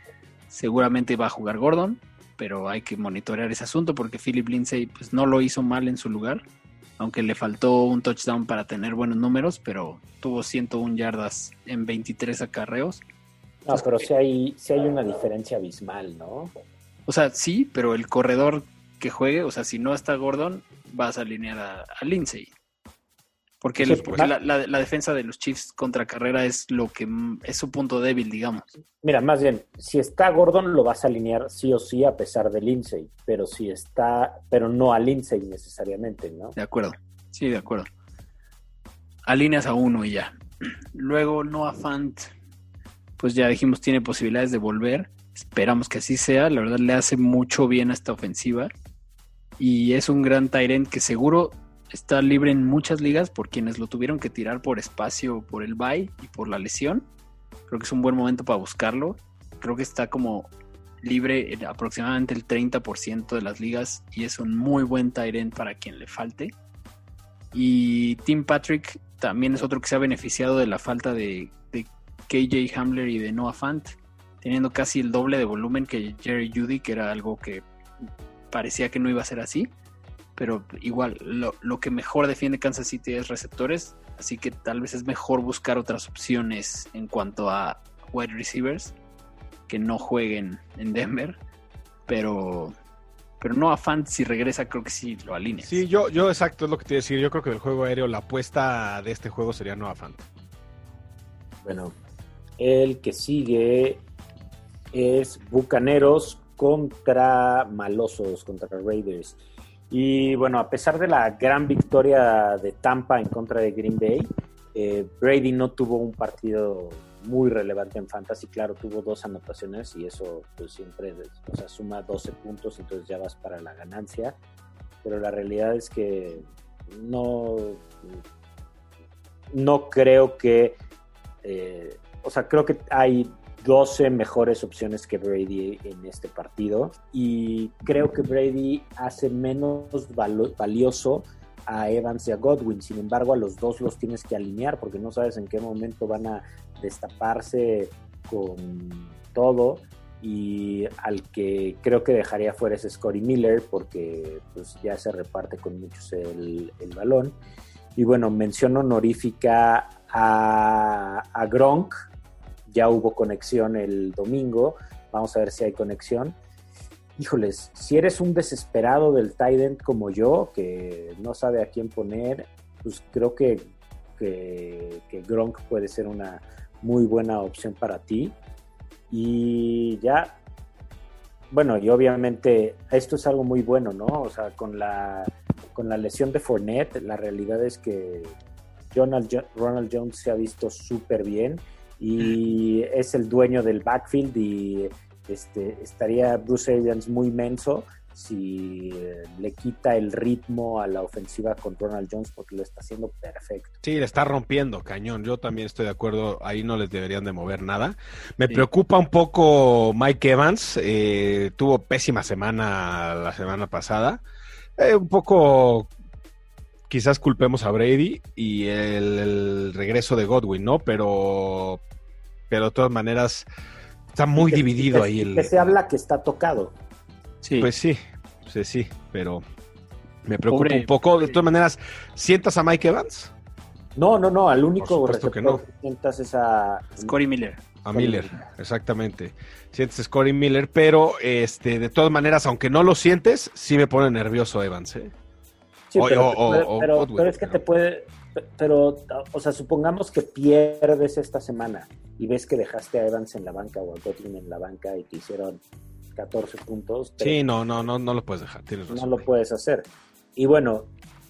seguramente va a jugar Gordon, pero hay que monitorear ese asunto porque Philip Lindsay pues no lo hizo mal en su lugar, aunque le faltó un touchdown para tener buenos números, pero tuvo 101 yardas en 23 acarreos. No, pero sí hay, sí hay una diferencia abismal, ¿no? O sea, sí, pero el corredor que juegue, o sea, si no está Gordon, vas a alinear a, a Lindsay. Porque, Sí, el- porque la, la- la defensa de los Chiefs contra carrera es lo que es su punto débil, digamos. Mira, más bien, si está Gordon lo vas a alinear sí o sí a pesar de Lindsay, pero si está, pero no a Lindsay necesariamente, ¿no? De acuerdo. Sí, de acuerdo. Alineas a uno y ya. Luego Noah Fant, pues ya dijimos, tiene posibilidades de volver. Esperamos que así sea. La verdad le hace mucho bien a esta ofensiva. Y es un gran Tyrant que seguro está libre en muchas ligas por quienes lo tuvieron que tirar por espacio, por el bye y por la lesión. Creo que es un buen momento para buscarlo. Creo que está como libre en aproximadamente el 30% de las ligas y es un muy buen Tyrant para quien le falte. Y Tim Patrick también es otro que se ha beneficiado de la falta de, de KJ Hamler y de Noah Fant, teniendo casi el doble de volumen que Jerry Judy, que era algo que parecía que no iba a ser así. Pero igual, lo, lo que mejor defiende Kansas City es receptores, así que tal vez es mejor buscar otras opciones en cuanto a wide receivers que no jueguen en Denver. Pero, pero no a Fant, si regresa, creo que sí lo alineas. Sí, yo, yo exacto, es lo que te iba a decir. Yo creo que del juego aéreo, la apuesta de este juego sería Noah Fant. Bueno, el que sigue es Bucaneros contra Malosos, contra Raiders. Y bueno, a pesar de la gran victoria de Tampa en contra de Green Bay, eh, Brady no tuvo un partido muy relevante en fantasy. Claro, tuvo dos anotaciones y eso pues siempre o sea, suma 12 puntos, entonces ya vas para la ganancia. Pero la realidad es que no, no creo que, eh, o sea, creo que hay 12 mejores opciones que Brady en este partido y creo que Brady hace menos valioso a Evans y a Godwin. Sin embargo, a los dos los tienes que alinear porque no sabes en qué momento van a destaparse con todo. Y al que creo que dejaría fuera es Scotty Miller porque pues, ya se reparte con muchos el, balón. Y bueno, mención honorífica a, a Gronk. Ya hubo conexión el domingo. Vamos a ver si hay conexión híjoles, si eres un desesperado del tight como yo, que no sabe a quién poner, pues creo que, que, Gronk puede ser una muy buena opción para ti. Y ya, bueno, y obviamente esto es algo muy bueno, ¿no? O sea, con la, con la lesión de Fournette, la realidad es que Ronald, Ronald Jones se ha visto súper bien y es el dueño del backfield y este, estaría Bruce Arians muy menso si eh, le quita el ritmo a la ofensiva con Ronald Jones porque lo está haciendo perfecto. Sí, le está rompiendo, cañón. Yo también estoy de acuerdo, ahí no les deberían de mover nada. Me preocupa un poco Mike Evans, eh, tuvo pésima semana la semana pasada. Eh, un poco, quizás culpemos a Brady y el, el regreso de Godwin, ¿no? Pero, pero de todas maneras Está muy dividido ahí el. Que se habla que está tocado. Sí. Pues sí, sí, sí, pero me preocupa un poco. De todas maneras, ¿sientas a Mike Evans? No, no, no, al único receptor que, no. sientas es a Scotty Miller. A Miller, exactamente. Sientes a Scotty Miller, pero este, de todas maneras, aunque no lo sientes, sí me pone nervioso Evans, ¿eh? Sí, pero, pero, es que te puede, pero, o sea, supongamos que pierdes esta semana y ves que dejaste a Evans en la banca o a Godwin en la banca y te hicieron 14 puntos. Sí, no, no, no, no lo puedes dejar, tienes razón. No lo puedes hacer. Y bueno,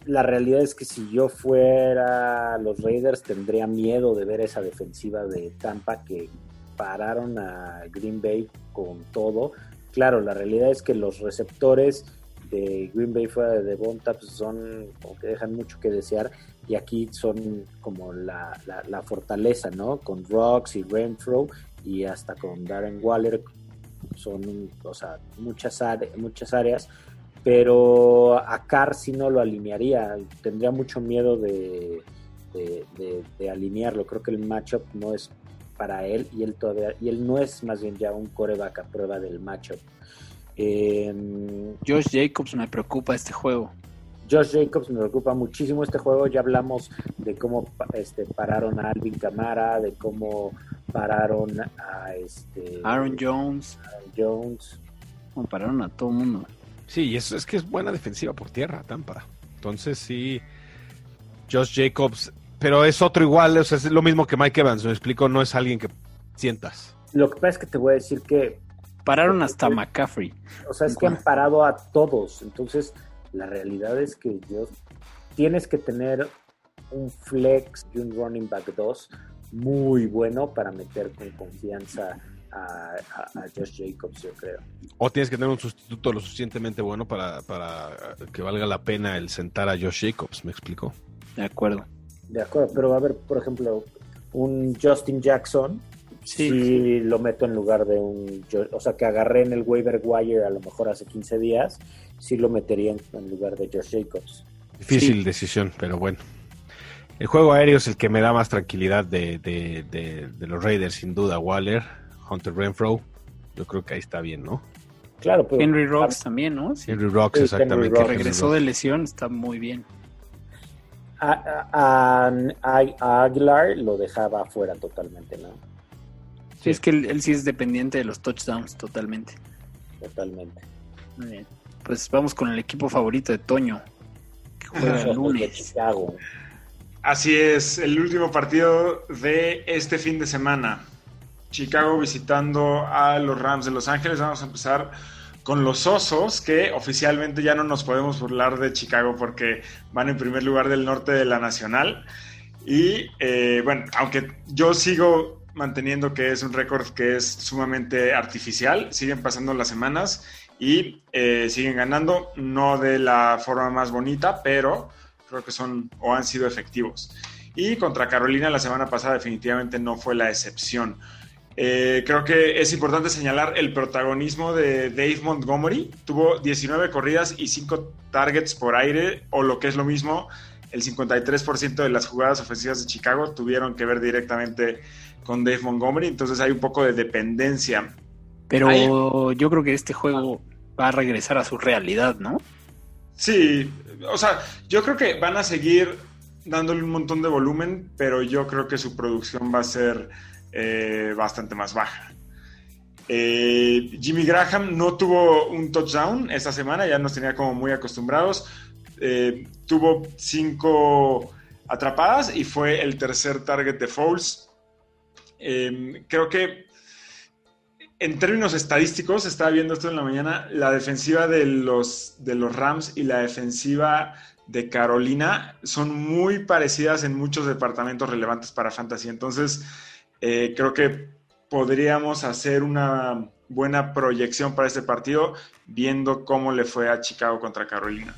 la realidad es que si yo fuera los Raiders tendría miedo de ver esa defensiva de Tampa que pararon a Green Bay con todo. Claro, la realidad es que los receptores de Green Bay fuera de Devonta pues son como que dejan mucho que desear y aquí son como la, la, fortaleza, ¿no? Con Rocks y Renfro y hasta con Darren Waller son, o sea, muchas, muchas áreas, pero a Carr sí no lo alinearía, tendría mucho miedo de, de, alinearlo, creo que el matchup no es para él y él todavía, y él no es más bien ya un coreback a prueba del matchup. Em, Josh Jacobs me preocupa este juego. Josh Jacobs me preocupa muchísimo este juego. Ya hablamos de cómo este, pararon a Alvin Camara, de cómo pararon a este Aaron Jones. Aaron Jones. Como pararon a todo el mundo. Sí, es, es que es buena defensiva por tierra, Tampa. Entonces sí, Josh Jacobs, pero es otro igual, o sea, es lo mismo que Mike Evans, me explico, no es alguien que sientas. Lo que pasa es que te voy a decir que Pararon hasta McCaffrey. O sea, es que han parado a todos. Entonces, la realidad es que yo, tienes que tener un flex y un running back 2 muy bueno para meter con confianza a, Josh Jacobs, yo creo. O tienes que tener un sustituto lo suficientemente bueno para, que valga la pena el sentar a Josh Jacobs, ¿me explico? De acuerdo. De acuerdo, pero a ver, por ejemplo, un Justin Jackson sí. lo meto en lugar de un, o sea, que agarré en el waiver wire a lo mejor hace 15 días, sí lo metería en, lugar de Josh Jacobs. Difícil decisión, pero bueno. El juego aéreo es el que me da más tranquilidad de, de, los Raiders, sin duda. Waller, Hunter Renfro, yo creo que ahí está bien, ¿no? Claro, pero, Henry Rocks también, ¿no? Henry Rocks, exactamente. Que regresó de lesión, está muy bien. A, a, Aguilar lo dejaba fuera totalmente, ¿no? Sí, es que él, sí es dependiente de los touchdowns totalmente. Totalmente. Muy bien. Pues vamos con el equipo favorito de Toño, que juega el lunes. Así es, el último partido de este fin de semana. Chicago visitando a los Rams de Los Ángeles. Vamos a empezar con los Osos, que oficialmente ya no nos podemos burlar de Chicago porque van en primer lugar del norte de la Nacional. Y eh, bueno, aunque yo sigo manteniendo que es un récord que es sumamente artificial, siguen pasando las semanas y eh, siguen ganando, no de la forma más bonita, pero creo que son o han sido efectivos. Y contra Carolina la semana pasada definitivamente no fue la excepción. Eh, creo que es importante señalar el protagonismo de Dave Montgomery. Tuvo 19 corridas y 5 targets por aire, o lo que es lo mismo, el 53% de las jugadas ofensivas de Chicago tuvieron que ver directamente con Dave Montgomery, entonces hay un poco de dependencia. Pero yo creo que este juego va a regresar a su realidad, ¿no? Sí, o sea, yo creo que van a seguir dándole un montón de volumen, pero yo creo que su producción va a ser eh, bastante más baja. Eh, Jimmy Graham no tuvo un touchdown esta semana, ya nos tenía como muy acostumbrados. Eh, tuvo cinco atrapadas y fue el tercer target de Foles. Creo que en términos estadísticos, estaba viendo esto en la mañana, la defensiva de los, de los Rams y la defensiva de Carolina son muy parecidas en muchos departamentos relevantes para Fantasy. Entonces, eh, creo que podríamos hacer una buena proyección para este partido viendo cómo le fue a Chicago contra Carolina.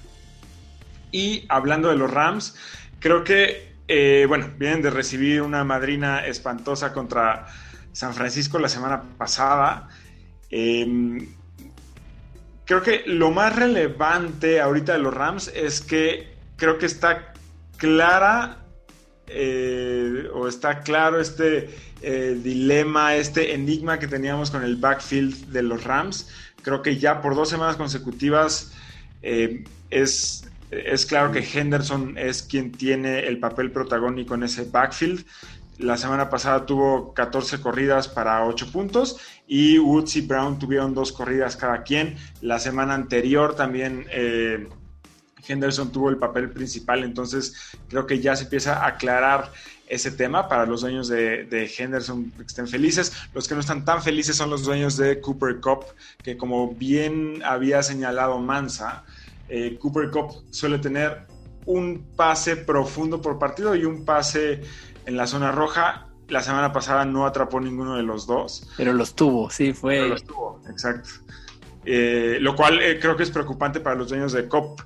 Y hablando de los Rams, creo que, eh, bueno, vienen de recibir una madrina espantosa contra San Francisco la semana pasada. Em, creo que lo más relevante ahorita de los Rams es que creo que está clara eh, o está claro este eh, dilema, este enigma que teníamos con el backfield de los Rams. Creo que ya por dos semanas consecutivas es, es claro que Henderson es quien tiene el papel protagónico en ese backfield. La semana pasada tuvo 14 corridas para 8 puntos y Woods y Brown tuvieron dos corridas cada quien. La semana anterior también eh, Henderson tuvo el papel principal, entonces creo que ya se empieza a aclarar ese tema para los dueños de, Henderson que estén felices. Los que no están tan felices son los dueños de Cooper Cup, que como bien había señalado Mansa, eh, Cooper Cup suele tener un pase profundo por partido y un pase en la zona roja. La semana pasada no atrapó ninguno de los dos. Pero los tuvo, sí, fue. Pero los tuvo, exacto. Eh, lo cual eh, creo que es preocupante para los dueños de COP,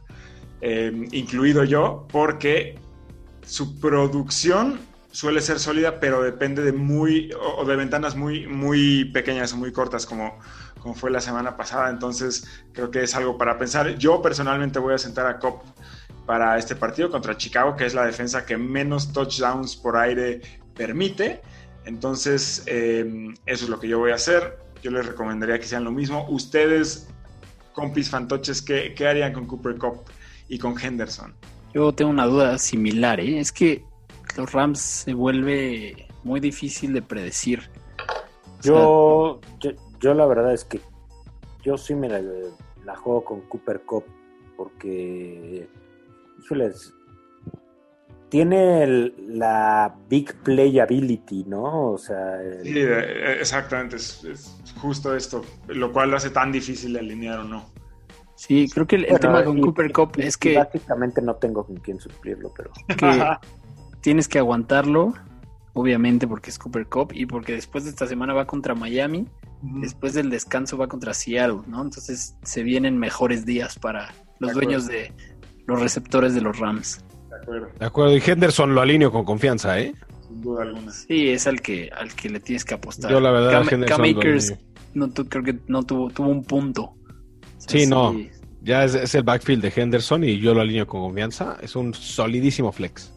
incluido yo, porque su producción suele ser sólida, pero depende de muy, o de ventanas muy, muy pequeñas o muy cortas, como, como fue la semana pasada. Entonces, creo que es algo para pensar. Yo personalmente voy a sentar a Cop para este partido contra Chicago, que es la defensa que menos touchdowns por aire permite. Entonces, em, eso es lo que yo voy a hacer. Yo les recomendaría que sean lo mismo. Ustedes, compis fantoches, ¿qué, qué harían con Cooper Cup y con Henderson? Yo tengo una duda similar, ¿eh? Es que los Rams se vuelve muy difícil de predecir. yo, yo, la verdad es que yo sí me la, juego con Cooper Cup porque, híjoles, tiene la big playability, ¿no? O sea, sí, eh, exactamente, es, justo esto, lo cual lo hace tan difícil alinear o no. Sí, creo que el, tema con Cooper Cup es que... Básicamente no tengo con quién suplirlo, pero... tienes que aguantarlo, obviamente porque es Cooper Cup y porque después de esta semana va contra Miami, después del descanso va contra Seattle, ¿no? Entonces se vienen mejores días para los dueños de los receptores de los Rams. De acuerdo. De acuerdo, y Henderson lo alineo con confianza, ¿eh? Sin duda alguna. Sí, es al que, al que le tienes que apostar. Yo la verdad, Henderson no, creo que no tuvo, tuvo un punto. sí, no. Ya es, es, el backfield de Henderson y yo lo alineo con confianza. Es un solidísimo flex.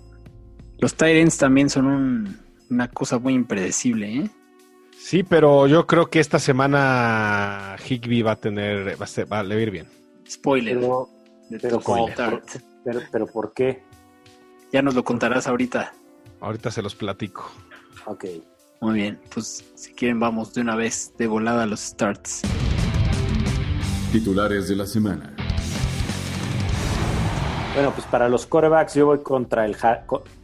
Los Tyrants también son una cosa muy impredecible, ¿eh? Sí, pero yo creo que esta semana Higby va a tener, va a, va a ir bien. Spoiler. Pero, pero, pero, ¿por qué? Ya nos lo contarás ahorita. Ahorita se los platico. Ok. Muy bien, pues si quieren vamos de una vez de volada a los starts. Titulares de la semana. Bueno, pues para los corebacks yo voy contra el,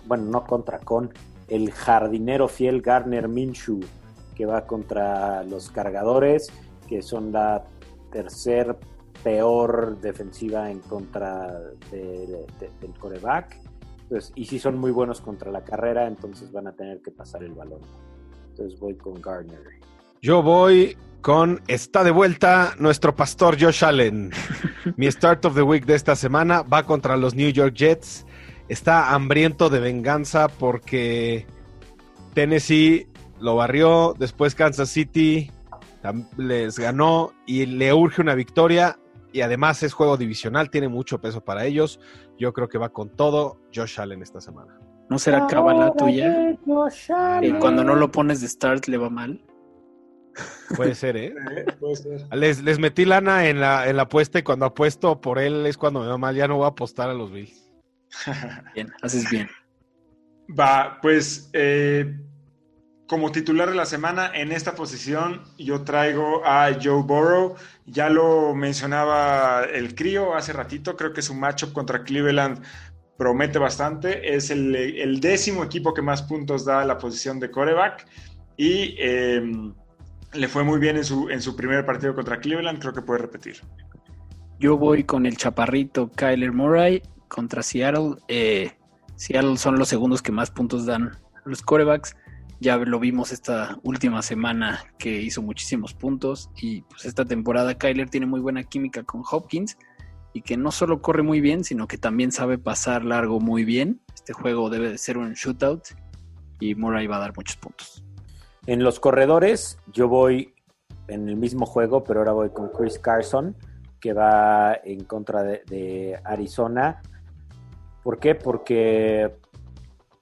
bueno, no contra, con el jardinero fiel Garner Minshew, que va contra los cargadores, que son la tercer peor defensiva en contra de- de- del coreback. Entonces, y si son muy buenos contra la carrera, entonces van a tener que pasar el balón. Entonces voy con Garner. Yo voy con está de vuelta nuestro pastor Josh Allen. Mi start of the week de esta semana va contra los New York Jets. Está hambriento de venganza porque Tennessee lo barrió, después Kansas City les ganó y le urge una victoria y además es juego divisional, tiene mucho peso para ellos. Yo creo que va con todo Josh Allen esta semana. ¿No será cábala tuya? Josh Que Allen. cuando no lo pones de start le va mal. Puede ser, ¿eh? Eh, puede ser. Les, les metí lana en la, en la apuesta y cuando apuesto por él es cuando me va mal. Ya no voy a apostar a los Bills. Bien, haces bien. Va, pues eh, como titular de la semana en esta posición yo traigo a Joe Burrow. Ya lo mencionaba el crío hace ratito, creo que su matchup contra Cleveland promete bastante. Es el, décimo equipo que más puntos da a la posición de coreback y eh, le fue muy bien en su, en su primer partido contra Cleveland, creo que puede repetir. Yo voy con el chaparrito Kyler Murray contra Seattle. Eh, Seattle son los segundos que más puntos dan los corebacks. Ya lo vimos esta última semana que hizo muchísimos puntos y pues esta temporada Kyler tiene muy buena química con Hopkins y que no solo corre muy bien, sino que también sabe pasar largo muy bien. Este juego debe de ser un shootout y Murray va a dar muchos puntos. En los corredores, yo voy en el mismo juego, pero ahora voy con Chris Carson, que va en contra de, de Arizona. ¿Por qué? Porque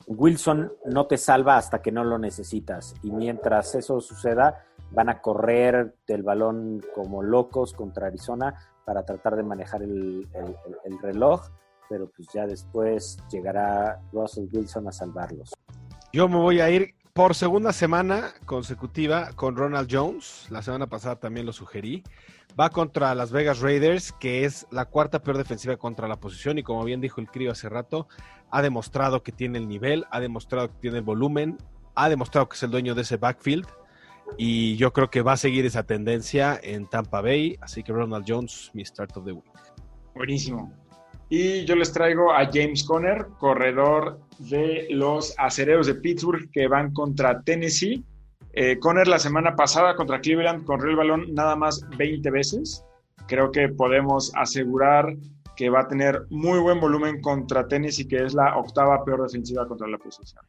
Wilson no te salva hasta que no lo necesitas. Y mientras eso suceda, van a correr del balón como locos contra Arizona para tratar de manejar el, el- el- el reloj. Pero pues ya después llegará Russell Wilson a salvarlos. Yo me voy a ir por segunda semana consecutiva con Ronald Jones. La semana pasada también lo sugerí. Va contra las Vegas Raiders, que es la cuarta peor defensiva contra la posición. Y como bien dijo el crío hace rato, ha demostrado que tiene el nivel, ha demostrado que tiene el volumen, ha demostrado que es el dueño de ese backfield. Y yo creo que va a seguir esa tendencia en Tampa Bay. Así que Ronald Jones, mi start of the week. Buenísimo. Y yo les traigo a James Conner, corredor de los acereros de Pittsburgh que van contra Tennessee. Eh, Conner la semana pasada contra Cleveland corrió el balón nada más 20 veces. Creo que podemos asegurar que va a tener muy buen volumen contra Tennessee, que es la octava peor defensiva contra la posición.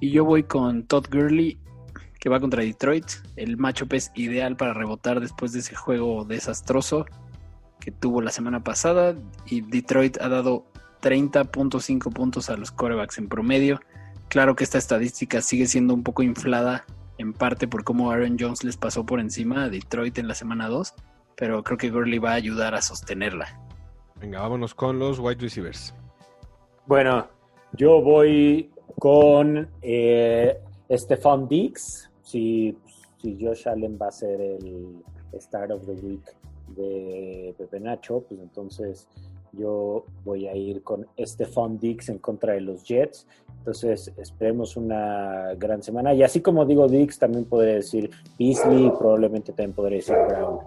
Y yo voy con Todd Gurley, que va contra Detroit. El matchup es ideal para rebotar después de ese juego desastroso que tuvo la semana pasada. Y Detroit ha dado 30.5 puntos a los corebacks en promedio. Claro que esta estadística sigue siendo un poco inflada, en parte por cómo Aaron Jones les pasó por encima a Detroit en la semana 2. Pero creo que Gurley va a ayudar a sostenerla. Venga, vámonos con los wide receivers. Bueno, yo voy con eh, Stefan Dix. Si, si Josh Allen va a ser el Start of the Week de Pepe Nacho, pues entonces yo voy a ir con Stefan Dix en contra de los Jets. Entonces esperemos una gran semana. Y así como digo Dix, también podría decir Beasley, probablemente también podría decir Brown.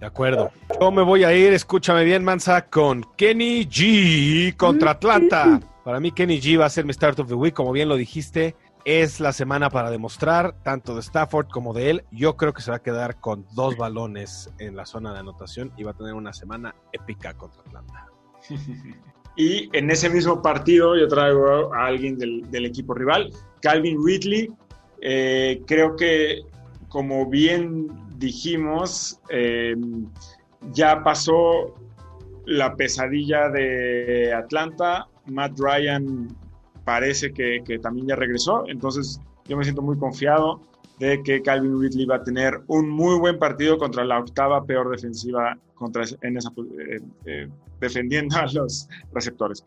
De acuerdo. Yo me voy a ir, escúchame bien, Mansa, con Kenny G contra Atlanta. Para mí, Kenny G va a ser mi start of the week, como bien lo dijiste. Es la semana para demostrar, tanto de Stafford como de él. Yo creo que se va a quedar con dos balones en la zona de anotación y va a tener una semana épica contra Atlanta. Y en ese mismo partido yo traigo a alguien del, equipo rival, Calvin Ridley. Eh, creo que, como bien dijimos, eh, ya pasó la pesadilla de Atlanta. Matt Ryan parece que, que también ya regresó, entonces yo me siento muy confiado de que Calvin Ridley va a tener un muy buen partido contra la octava peor defensiva contra en esa, eh, eh, defendiendo a los receptores.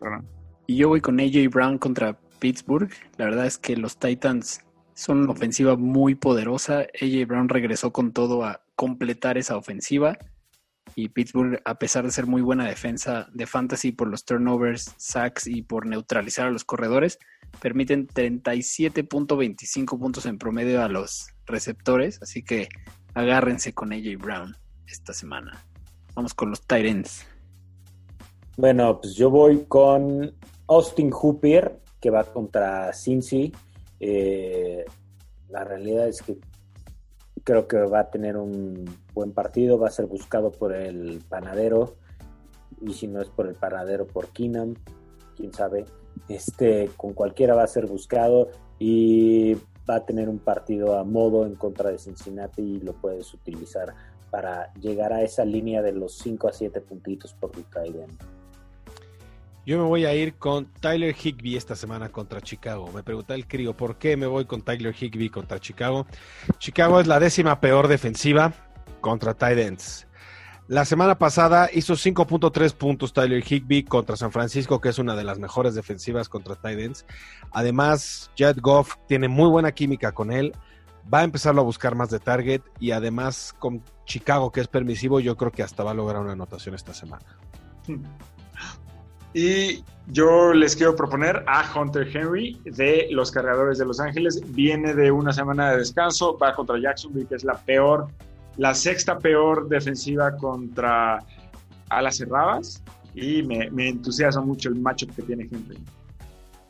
Y yo voy con AJ Brown contra Pittsburgh. La verdad es que los Titans son una ofensiva muy poderosa. AJ Brown regresó con todo a completar esa ofensiva. Y Pittsburgh, a pesar de ser muy buena defensa de fantasy por los turnovers, sacks y por neutralizar a los corredores, permiten 37.25 puntos en promedio a los receptores. Así que agárrense con AJ Brown esta semana. Vamos con los Tyrants. Bueno, pues yo voy con Austin Hooper, que va contra Cincy. Eh, la realidad es que creo que va a tener un buen partido, va a ser buscado por el panadero, y si no es por el panadero, por Keenan, quién sabe. Este, con cualquiera va a ser buscado y va a tener un partido a modo en contra de Cincinnati y lo puedes utilizar para llegar a esa línea de los 5 a 7 puntitos por tu Yo me voy a ir con Tyler Higby esta semana contra Chicago. Me pregunta el crío, ¿por qué me voy con Tyler Higby contra Chicago? Chicago es la décima peor defensiva contra Titans. La semana pasada hizo 5.3 puntos Tyler Higby contra San Francisco, que es una de las mejores defensivas contra Titans. Además, Jed Goff tiene muy buena química con él. Va a empezarlo a buscar más de target y además con Chicago, que es permisivo, yo creo que hasta va a lograr una anotación esta semana. Y yo les quiero proponer a Hunter Henry de los Cargadores de Los Ángeles. Viene de una semana de descanso, va contra Jacksonville, que es la peor la sexta peor defensiva contra alas cerradas y me, entusiasma mucho el matchup que tiene Henry.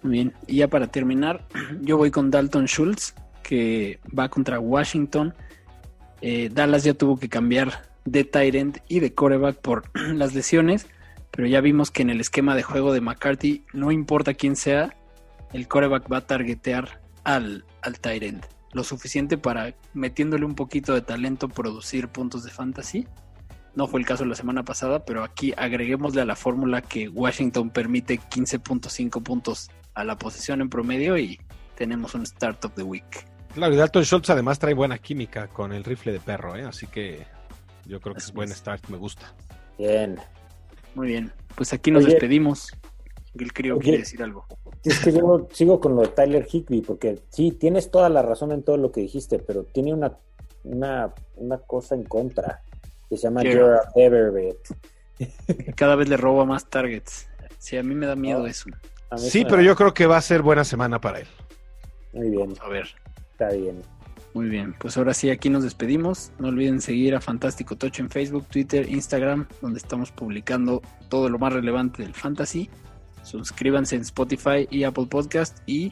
Muy bien, y ya para terminar, yo voy con Dalton Schultz, que va contra Washington. Eh, Dallas ya tuvo que cambiar de tight y de coreback por las lesiones, pero ya vimos que en el esquema de juego de McCarthy, no importa quién sea, el coreback va a targetear al, al lo suficiente para, metiéndole un poquito de talento, producir puntos de fantasy. No fue el caso la semana pasada, pero aquí agreguémosle a la fórmula que Washington permite 15.5 puntos a la posesión en promedio y tenemos un start of the week. Claro, y Dalton Schultz además trae buena química con el rifle de perro, ¿eh? así que yo creo que es buen start, me gusta. Bien. Muy bien, pues aquí nos despedimos. El crío quiere decir algo. Es que yo sigo con lo de Tyler Higby, porque sí, tienes toda la razón en todo lo que dijiste, pero tiene una, una, una cosa en contra, que se llama Gerard Everett. Cada vez le roba más targets. Sí, a mí me da miedo ah, eso. Sí, pero yo creo que va a ser buena semana para él. Muy bien. a ver. Está bien. Muy bien, pues ahora sí, aquí nos despedimos. No olviden seguir a Fantástico Tocho en Facebook, Twitter, Instagram, donde estamos publicando todo lo más relevante del fantasy. Suscríbanse en Spotify y Apple Podcast y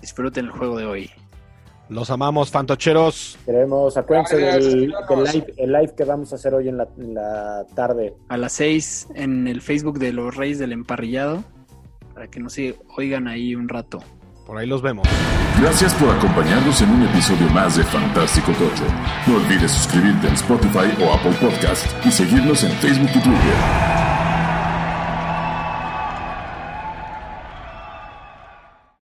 disfruten el juego de hoy. Los amamos, fantocheros. Queremos, acuérdense del, live, el live que vamos a hacer hoy en la, tarde. A las 6 en el Facebook de los Reyes del Emparrillado, para que nos oigan ahí un rato. Por ahí los vemos. Gracias por acompañarnos en un episodio más de Fantástico Tocho. No olvides suscribirte en Spotify o Apple Podcast y seguirnos en Facebook y Twitter.